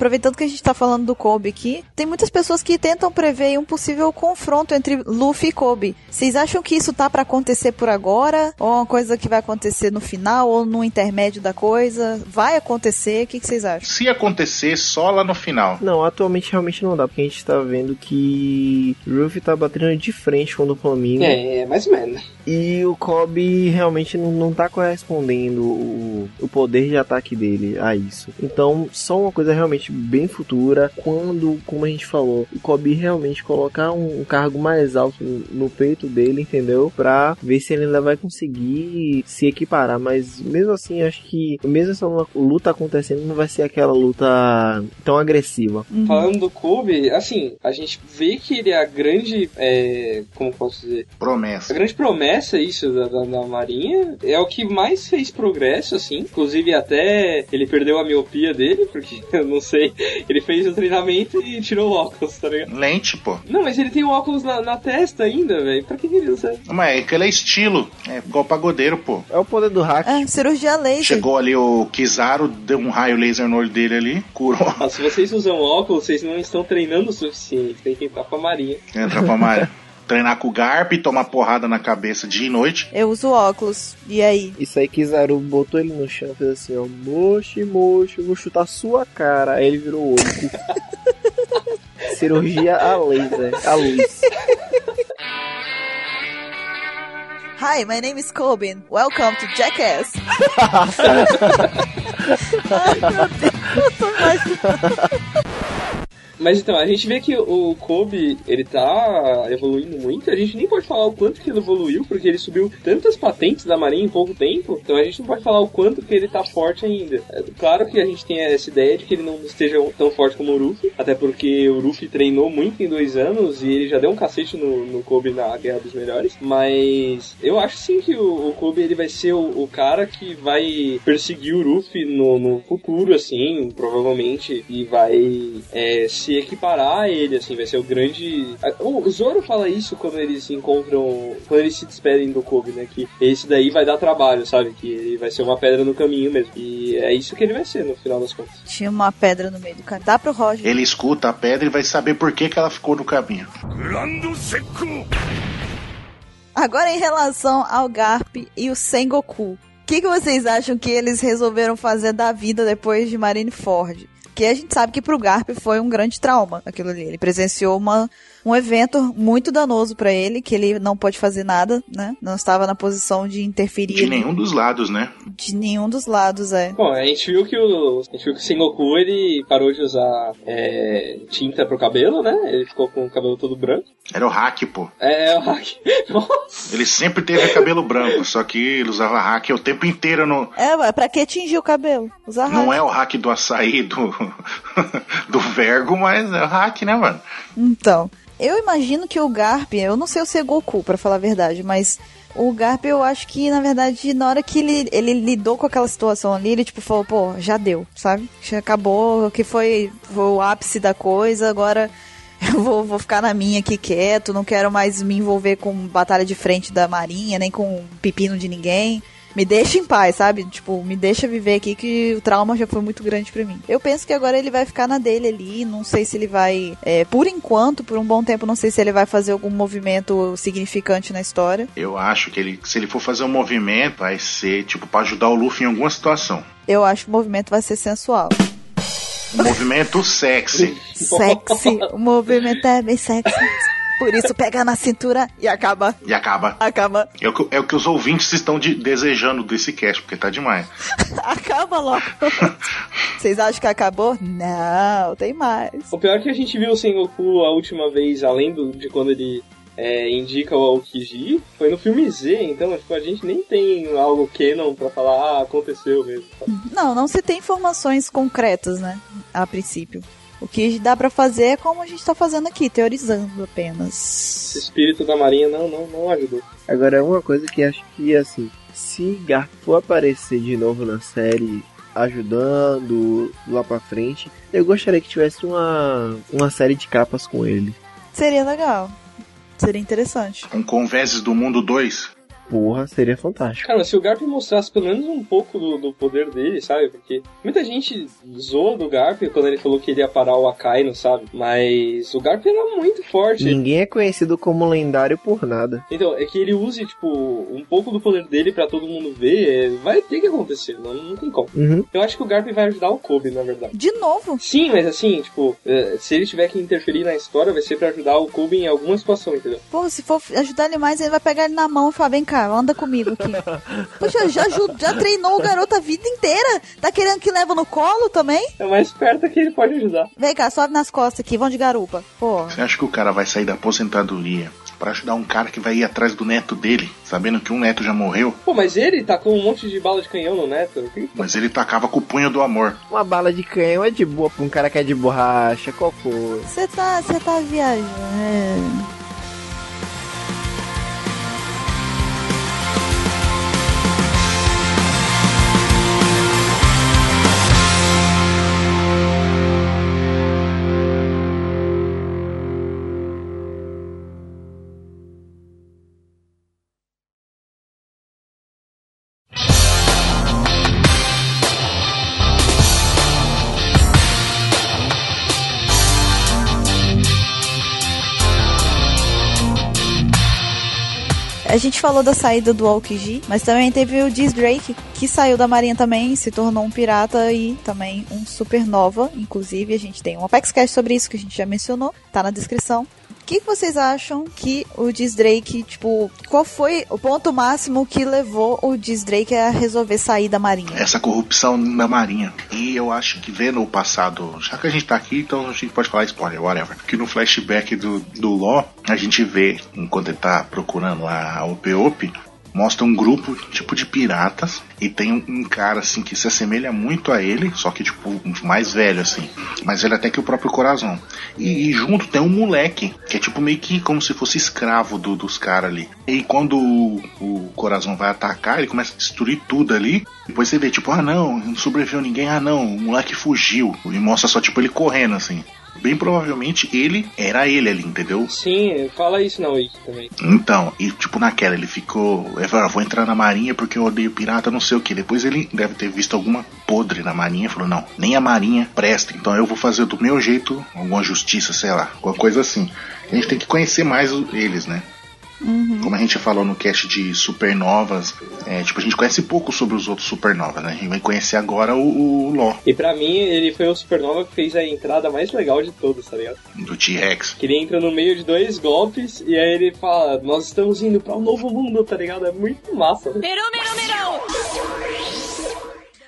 Aproveitando que a gente tá falando do Kobe aqui, tem muitas pessoas que tentam prever um possível confronto entre Luffy e Kobe. Vocês acham que isso tá pra acontecer por agora? Ou é uma coisa que vai acontecer no final ou no intermédio da coisa? Vai acontecer? O que, vocês acham? Se acontecer só lá no final. Não, atualmente realmente não dá, porque a gente tá vendo que o Ruffy tá batendo de frente com o Flamengo. É, é mais ou menos. E o Kobe realmente não, não tá correspondendo o, o poder de ataque dele a isso. Então, só uma coisa realmente bem futura, quando, como a gente falou, o Kobe realmente colocar um, um cargo mais alto no, no peito dele, entendeu? Pra ver se ele ainda vai conseguir se equiparar. Mas mesmo assim, acho que mesmo essa luta acontecendo, não vai ser aquela luta tão agressiva. Falando do Kobe, assim, a gente vê que ele é a grande. é, como posso dizer? A Promessa. grande promessa, isso, da, da, da Marinha. É o que mais fez progresso, assim. Inclusive, até ele perdeu a miopia dele, porque eu não sei. Ele fez o treinamento e tirou o óculos, tá ligado? Lente, pô. Não, mas ele tem o óculos na, na testa ainda, velho. Pra que ele usa? Mas é que ele é estilo. É igual pagodeiro, pô. É o poder do hack. É, cirurgia laser. Chegou ali o Kizaru, deu um raio laser no olho dele ali, curou. Ah, se vocês usam óculos, vocês não estão treinando o suficiente. Tem que entrar pra Marinha. Entra pra Maria. Treinar com o Garp, tomar porrada na cabeça dia e noite. Eu uso óculos. E aí? Isso aí que Zaru botou ele no chão, fez assim, ó, moxe, moxe, eu vou chutar sua cara. Aí ele virou o olho. Cirurgia a laser, a luz. Hi, my name is Kobe. Welcome to Jackass. Ai, meu Deus, eu tô imaginando. Mas então, a gente vê que o Kobe, ele tá evoluindo muito. A gente nem pode falar o quanto que ele evoluiu, porque ele subiu tantas patentes da Marinha em pouco tempo. Então a gente não pode falar o quanto que ele tá forte ainda. É, claro que a gente tem essa ideia de que ele não esteja tão forte como o Ruffy, até porque o Ruffy treinou muito em dois anos e ele já deu um cacete no, no Kobe na Guerra dos Melhores. Mas eu acho sim que o, o Kobe ele vai ser o, o cara que vai perseguir o Ruffy no, no futuro, assim, provavelmente, e vai é, se se equiparar a ele, assim, vai ser o grande. O Zoro fala isso quando eles se encontram, quando eles se despedem do Kobe, né? Que esse daí vai dar trabalho, sabe? Que ele vai ser uma pedra no caminho mesmo. E é isso que ele vai ser no final das contas. Tinha uma pedra no meio do caminho. Dá pro Roger. Ele escuta a pedra e vai saber por que, que ela ficou no caminho. Agora em relação ao Garp e o Sengoku. O que, que vocês acham que eles resolveram fazer da vida depois de Marineford? Porque a gente sabe que pro Garp foi um grande trauma aquilo ali. Ele presenciou uma, um evento muito danoso pra ele, que ele não pôde fazer nada, né? Não estava na posição de interferir De nenhum dos lados, né? De nenhum dos lados, é. Bom, a gente viu que o, a gente viu que o Sengoku ele parou de usar é, tinta pro cabelo, né? Ele ficou com o cabelo todo branco. Era o hack, pô. É, o hack. Nossa! Ele sempre teve cabelo branco, só que ele usava hack o tempo inteiro no. É, ué, pra que tingir o cabelo? Usar Não hack. é o hack do açaí do, do vergo, mas é o hack, né, mano? Então. Eu imagino que o Garp, eu não sei se é Goku, pra falar a verdade, mas o Garp eu acho que, na verdade, na hora que ele, ele lidou com aquela situação ali, ele tipo falou, pô, já deu, sabe? Já acabou, que foi, foi o ápice da coisa, agora eu vou, vou ficar na minha aqui quieto, não quero mais me envolver com batalha de frente da marinha, nem com pepino de ninguém. Me deixa em paz, sabe? Tipo, me deixa viver aqui que o trauma já foi muito grande pra mim. Eu penso que agora ele vai ficar na dele ali. Não sei se ele vai, é, por enquanto, por um bom tempo, não sei se ele vai fazer algum movimento significante na história. Eu acho que ele, se ele for fazer um movimento, vai ser tipo pra ajudar o Luffy em alguma situação. Eu acho que o movimento vai ser sensual. Um movimento sexy. Sexy. O movimento é bem sexy. Por isso pega na cintura e acaba. E acaba. Acaba. É o, que, é o que os ouvintes estão de- desejando desse cast, porque tá demais. Acaba logo. Vocês acham que acabou? Não, tem mais. O pior é que a gente viu o Sengoku a última vez, além do, de quando ele é, indica o Aokiji, foi no filme Z, então tipo, a gente nem tem algo canon pra falar, ah, aconteceu mesmo. Não, não se tem informações concretas, né? A princípio. O que dá pra fazer é como a gente tá fazendo aqui, teorizando Esse apenas. espírito da marinha não, não, não ajudou. Agora, uma coisa que acho que, assim, se Garp for aparecer de novo na série, ajudando lá pra frente, eu gostaria que tivesse uma, uma série de capas com ele. Seria legal. Seria interessante. Um Conveses do Mundo 2. Porra, seria fantástico. Cara, se o Garp mostrasse pelo menos um pouco do, do poder dele, sabe? Porque muita gente zoou do Garp quando ele falou que ele ia parar o Akainu, sabe? Mas o Garp era muito forte. Ninguém é conhecido como lendário por nada. Então, é que ele use, tipo, um pouco do poder dele pra todo mundo ver, é, vai ter que acontecer, não, não tem como. Uhum. Eu acho que o Garp vai ajudar o Kobe, na verdade. De novo. Sim, mas assim, tipo, é, se ele tiver que interferir na história, vai ser pra ajudar o Kobe em alguma situação, entendeu? Pô, se for ajudar ele mais, ele vai pegar ele na mão e falar: vem cá, anda comigo aqui. Poxa, já, já treinou o garoto a vida inteira. Tá querendo que leva no colo também? É mais perto que ele pode ajudar. Vem cá, sobe nas costas aqui, vão de garupa. Pô. Você acha que o cara vai sair da aposentadoria pra ajudar um cara que vai ir atrás do neto dele, sabendo que um neto já morreu? Pô, mas ele tá com um monte de bala de canhão no neto. Mas ele tacava com o punho do amor. Uma bala de canhão é de boa pra um cara que é de borracha, qual foi? Você tá, você tá viajando. A gente falou da saída do Aokiji, mas também teve o Diz Drake, que saiu da marinha também, se tornou um pirata e também um supernova. Inclusive, a gente tem um Apex Cash sobre isso que a gente já mencionou, tá na descrição. Que, vocês acham que o Diz Drake, tipo, qual foi o ponto máximo que levou o Diz Drake a resolver sair da marinha? Essa corrupção na marinha. E eu acho que vendo o passado, já que a gente tá aqui, então a gente pode falar spoiler, whatever. Que no flashback do, do Law, a gente vê, enquanto ele tá procurando lá a Ope mostra um grupo tipo de piratas e tem um, cara assim que se assemelha muito a ele, só que tipo mais velho assim, mais velho até que o próprio Corazon. E, e junto tem um moleque que é tipo meio que como se fosse escravo do- dos caras ali. E quando o, o Corazon vai atacar, ele começa a destruir tudo ali. Depois você vê tipo, ah não, não sobreviveu ninguém, ah não, o moleque fugiu. E mostra só tipo ele correndo assim. Bem provavelmente ele era ele ali, entendeu? Sim, fala isso na Wiki também. Então, e tipo naquela, ele ficou. Ele falou, "Ah, vou entrar na marinha porque eu odeio pirata, não sei o que. Depois ele deve ter visto alguma podre na marinha e falou, não, nem a marinha presta, então eu vou fazer do meu jeito, alguma justiça, sei lá, alguma coisa assim. A gente tem que conhecer mais eles, né? Como a gente falou no cast de supernovas, é, tipo, a gente conhece pouco sobre os outros supernovas, né? A gente vai conhecer agora o, o Ló, E pra mim, ele foi o Supernova que fez a entrada mais legal de todos, tá ligado? do T-Rex. Que ele entra no meio de dois golpes e aí ele fala: Nós estamos indo pra um novo mundo, tá ligado? É muito massa. né?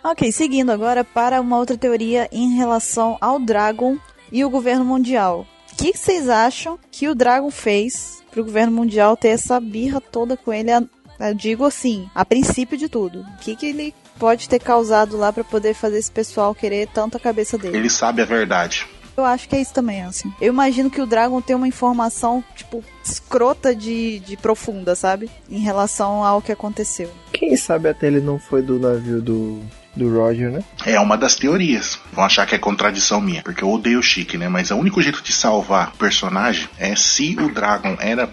Ok, seguindo agora para uma outra teoria em relação ao Dragon e o governo mundial. O que vocês acham que o Dragon fez pro governo mundial ter essa birra toda com ele? a- Eu digo assim, a princípio de tudo. O que, que ele pode ter causado lá para poder fazer esse pessoal querer tanto a cabeça dele? Ele sabe a verdade. Eu acho que é isso também, assim. Eu imagino que o Dragon tem uma informação, tipo, escrota de, de profunda, sabe? Em relação ao que aconteceu. Quem sabe até ele não foi do navio do, do Roger, né? É uma das teorias. Vão achar que é contradição minha, porque eu odeio o Chique, né? Mas o único jeito de salvar o personagem é se o Dragon era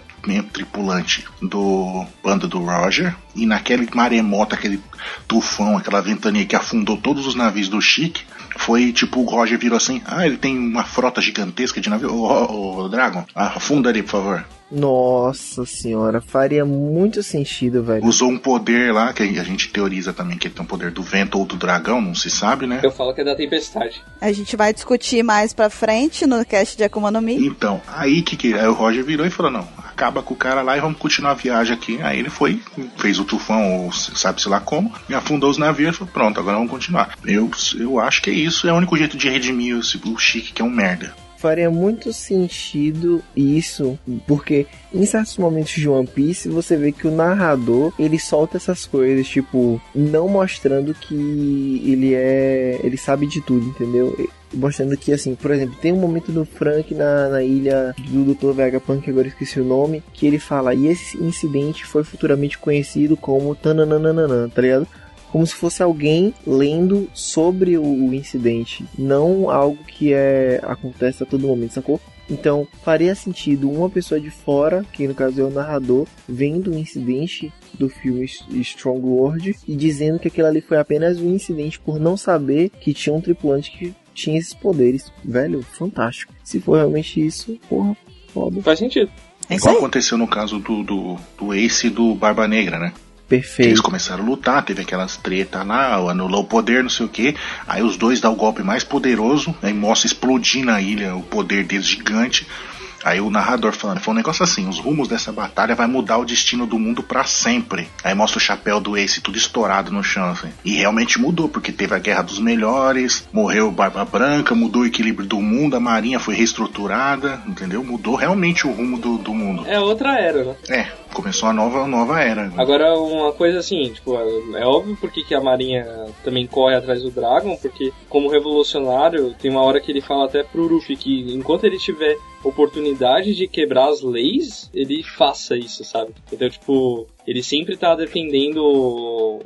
tripulante do bando do Roger e naquele maremoto, aquele tufão, aquela ventania que afundou todos os navios do Chique, foi tipo o Roger virou assim: ah, ele tem uma frota gigantesca de navio. Ô, ô, ô, Dragon, afunda ali, por favor. Nossa senhora, faria muito sentido, velho. Usou um poder lá, que a gente teoriza também que ele tem um poder do vento ou do dragão, não se sabe, né? Eu falo que é da tempestade. A gente vai discutir mais pra frente no cast de Akuma no Mi. Então, aí que, que aí o Roger virou e falou: não, acaba com o cara lá e vamos continuar a viagem aqui. Aí ele foi, fez o tufão, ou sabe-se lá como, e afundou os navios e falou: pronto, agora vamos continuar. Eu, eu acho que é isso, é o único jeito de redimir o, o Chique, que é um merda. Faria muito sentido isso, porque em certos momentos de One Piece você vê que o narrador ele solta essas coisas, tipo, não mostrando que ele é. ele sabe de tudo, entendeu? Mostrando que, assim, por exemplo, tem um momento do Frank na, na ilha do Dr. Vegapunk, agora esqueci o nome, que ele fala, e esse incidente foi futuramente conhecido como Tananana, tá ligado? Como se fosse alguém lendo sobre o incidente, não algo que é acontece a todo momento, sacou? Então faria sentido uma pessoa de fora, que no caso é o narrador, vendo o incidente do filme Strong World e dizendo que aquilo ali foi apenas um incidente por não saber que tinha um tripulante que tinha esses poderes. Velho, fantástico. Se for realmente isso, porra, foda. Faz sentido. É Igual aconteceu no caso do, do, do Ace e do Barba Negra, né? Que Eles Perfeito. começaram a lutar, teve aquelas treta lá, anulou o poder, não sei o que. Aí os dois dão o golpe mais poderoso, aí mostra explodir na ilha o poder deles gigante. Aí o narrador falando, foi um negócio assim, os rumos dessa batalha vai mudar o destino do mundo pra sempre. Aí mostra o chapéu do Ace tudo estourado no chão, assim. E realmente mudou, porque teve a Guerra dos Melhores, morreu o Barba Branca, mudou o equilíbrio do mundo, a marinha foi reestruturada, entendeu? Mudou realmente o rumo do, do mundo. É outra era, né? É, começou a nova, nova era. Agora, uma coisa assim, tipo, é óbvio porque que a Marinha também corre atrás do Dragon, porque como revolucionário, tem uma hora que ele fala até pro Ruffy que enquanto ele tiver oportunidade de quebrar as leis, ele faça isso, sabe? Então, tipo, ele sempre tá defendendo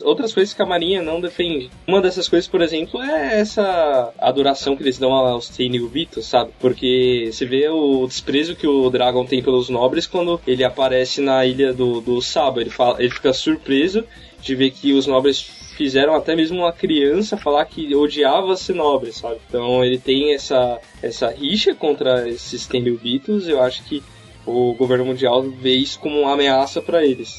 outras coisas que a Marinha não defende. Uma dessas coisas, por exemplo, é essa adoração que eles dão aos Tenryubitos, sabe? Porque você vê o desprezo que o Dragon tem pelos nobres quando ele aparece na ilha do, do Sabo. Ele, fala, ele fica surpreso de ver que os nobres fizeram até mesmo uma criança falar que odiava ser nobre, sabe? Então ele tem essa, essa rixa contra esses Tenryubitos. Eu acho que o governo mundial vê isso como uma ameaça para eles.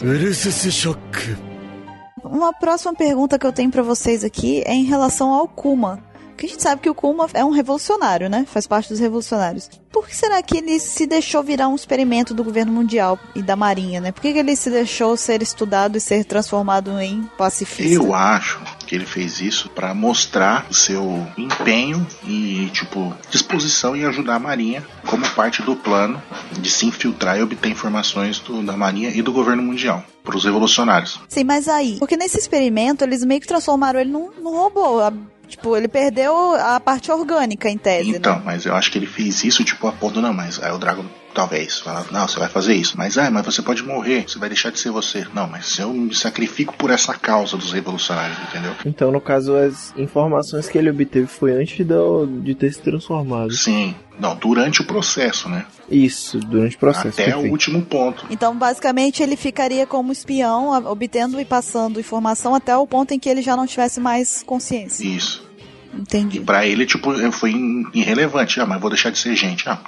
Uma próxima pergunta que eu tenho para vocês aqui é em relação ao Kuma. Porque a gente sabe que o Kuma é um revolucionário, né? Faz parte dos revolucionários. Por que será que ele se deixou virar um experimento do governo mundial e da marinha, né? Por que, que ele se deixou ser estudado e ser transformado em pacifista? Eu acho que ele fez isso pra mostrar o seu empenho e, tipo, disposição em ajudar a Marinha como parte do plano de se infiltrar e obter informações do- da Marinha e do governo mundial para os revolucionários. Sim, mas aí, porque nesse experimento eles meio que transformaram ele num, num robô. A- tipo, ele perdeu a parte orgânica em tese, Então, né? mas eu acho que ele fez isso, tipo, a ponto não, mas aí o Dragon talvez fala, não, você vai fazer isso. Mas, ah, mas você pode morrer, você vai deixar de ser você. Não, mas eu me sacrifico por essa causa dos revolucionários, entendeu? Então, no caso, as informações que ele obteve foi antes do, de ter se transformado. Sim. Não, durante o processo, né? Isso, durante o processo. Até o perfeito. último ponto. Então, basicamente, ele ficaria como espião, obtendo e passando informação até o ponto em que ele já não tivesse mais consciência. Isso. Entendi. E pra ele, tipo, foi irrelevante. Ah, mas vou deixar de ser gente. Ah,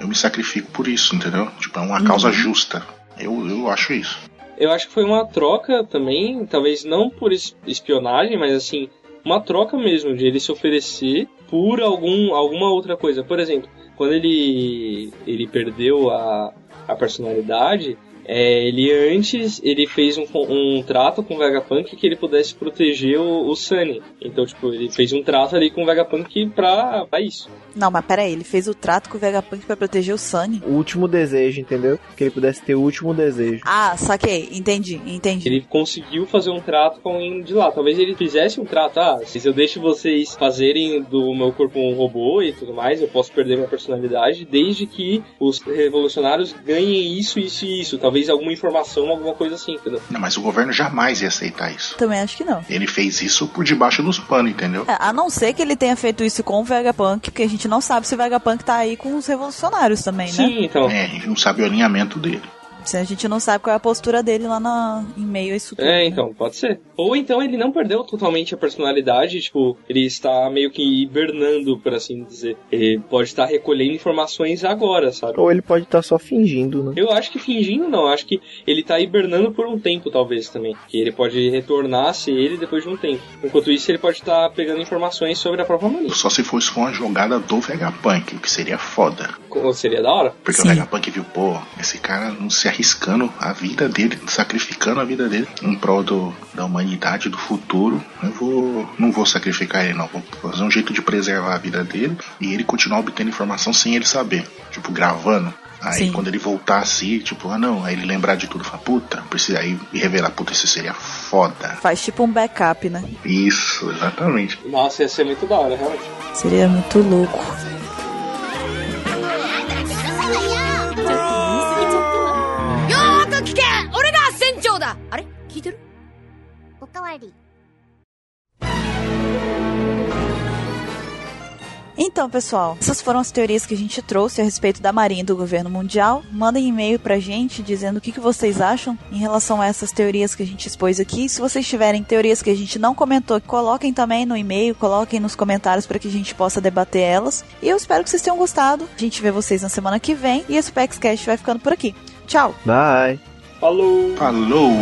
eu me sacrifico por isso, entendeu? Tipo, é uma causa justa. Eu, eu acho isso. Eu acho que foi uma troca também, talvez não por es- espionagem, mas assim, uma troca mesmo de ele se oferecer por algum, alguma outra coisa. Por exemplo, quando ele, ele perdeu a, a personalidade, é, ele antes ele fez um, um trato com o Vegapunk que ele pudesse proteger o, o Sunny. Então, tipo, ele fez um trato ali com o Vegapunk pra, pra isso. Não, mas peraí, ele fez o trato com o Vegapunk pra proteger o Sunny. O último desejo, entendeu? Que ele pudesse ter o último desejo. Ah, saquei, entendi, entendi. Ele conseguiu fazer um trato com alguém de lá. Talvez ele fizesse um trato, ah, se eu deixo vocês fazerem do meu corpo um robô e tudo mais, eu posso perder minha personalidade, desde que os revolucionários ganhem isso, isso e isso. Talvez alguma informação, alguma coisa assim, entendeu? Não, mas o governo jamais ia aceitar isso. Também acho que não. Ele fez isso por debaixo dos panos, entendeu? É, a não ser que ele tenha feito isso com o Vegapunk, porque a gente não sabe se o Vegapunk tá aí com os revolucionários também, né? Sim, então. É, a gente não sabe o alinhamento dele. Se a gente não sabe qual é a postura dele lá na, em meio a isso tudo. É, né? então, pode ser. Ou então ele não perdeu totalmente a personalidade, tipo, ele está meio que hibernando, por assim dizer. Ele pode estar recolhendo informações agora, sabe? Ou ele pode estar só fingindo, né? Eu acho que fingindo não, acho que ele tá hibernando por um tempo, talvez, também. Que ele pode retornar a ser ele depois de um tempo. Enquanto isso, ele pode estar pegando informações sobre a própria Maria. Só se fosse uma jogada do Vegapunk, o que seria foda. Ou Seria da hora? Porque Sim. o Vegapunk viu, pô, esse cara não se arriscando a vida dele, sacrificando a vida dele em prol do, da humanidade, do futuro. Eu vou. não vou sacrificar ele, não. Vou fazer um jeito de preservar a vida dele e ele continuar obtendo informação sem ele saber. Tipo, gravando. Aí Sim. quando ele voltar assim, tipo, ah não, aí ele lembrar de tudo, fala, puta, precisa aí e revelar, puta, isso seria foda. Faz tipo um backup, né? Isso, exatamente. Nossa, ia ser muito da hora, realmente. Seria muito louco. Authority. Então, pessoal, essas foram as teorias que a gente trouxe a respeito da Marinha e do governo mundial. Mandem e-mail pra gente dizendo o que, que vocês acham em relação a essas teorias que a gente expôs aqui. Se vocês tiverem teorias que a gente não comentou, coloquem também no e-mail, coloquem nos comentários para que a gente possa debater elas. E eu espero que vocês tenham gostado. A gente vê vocês na semana que vem e esse PaxCast vai ficando por aqui. Tchau! Bye! Falou! Falou!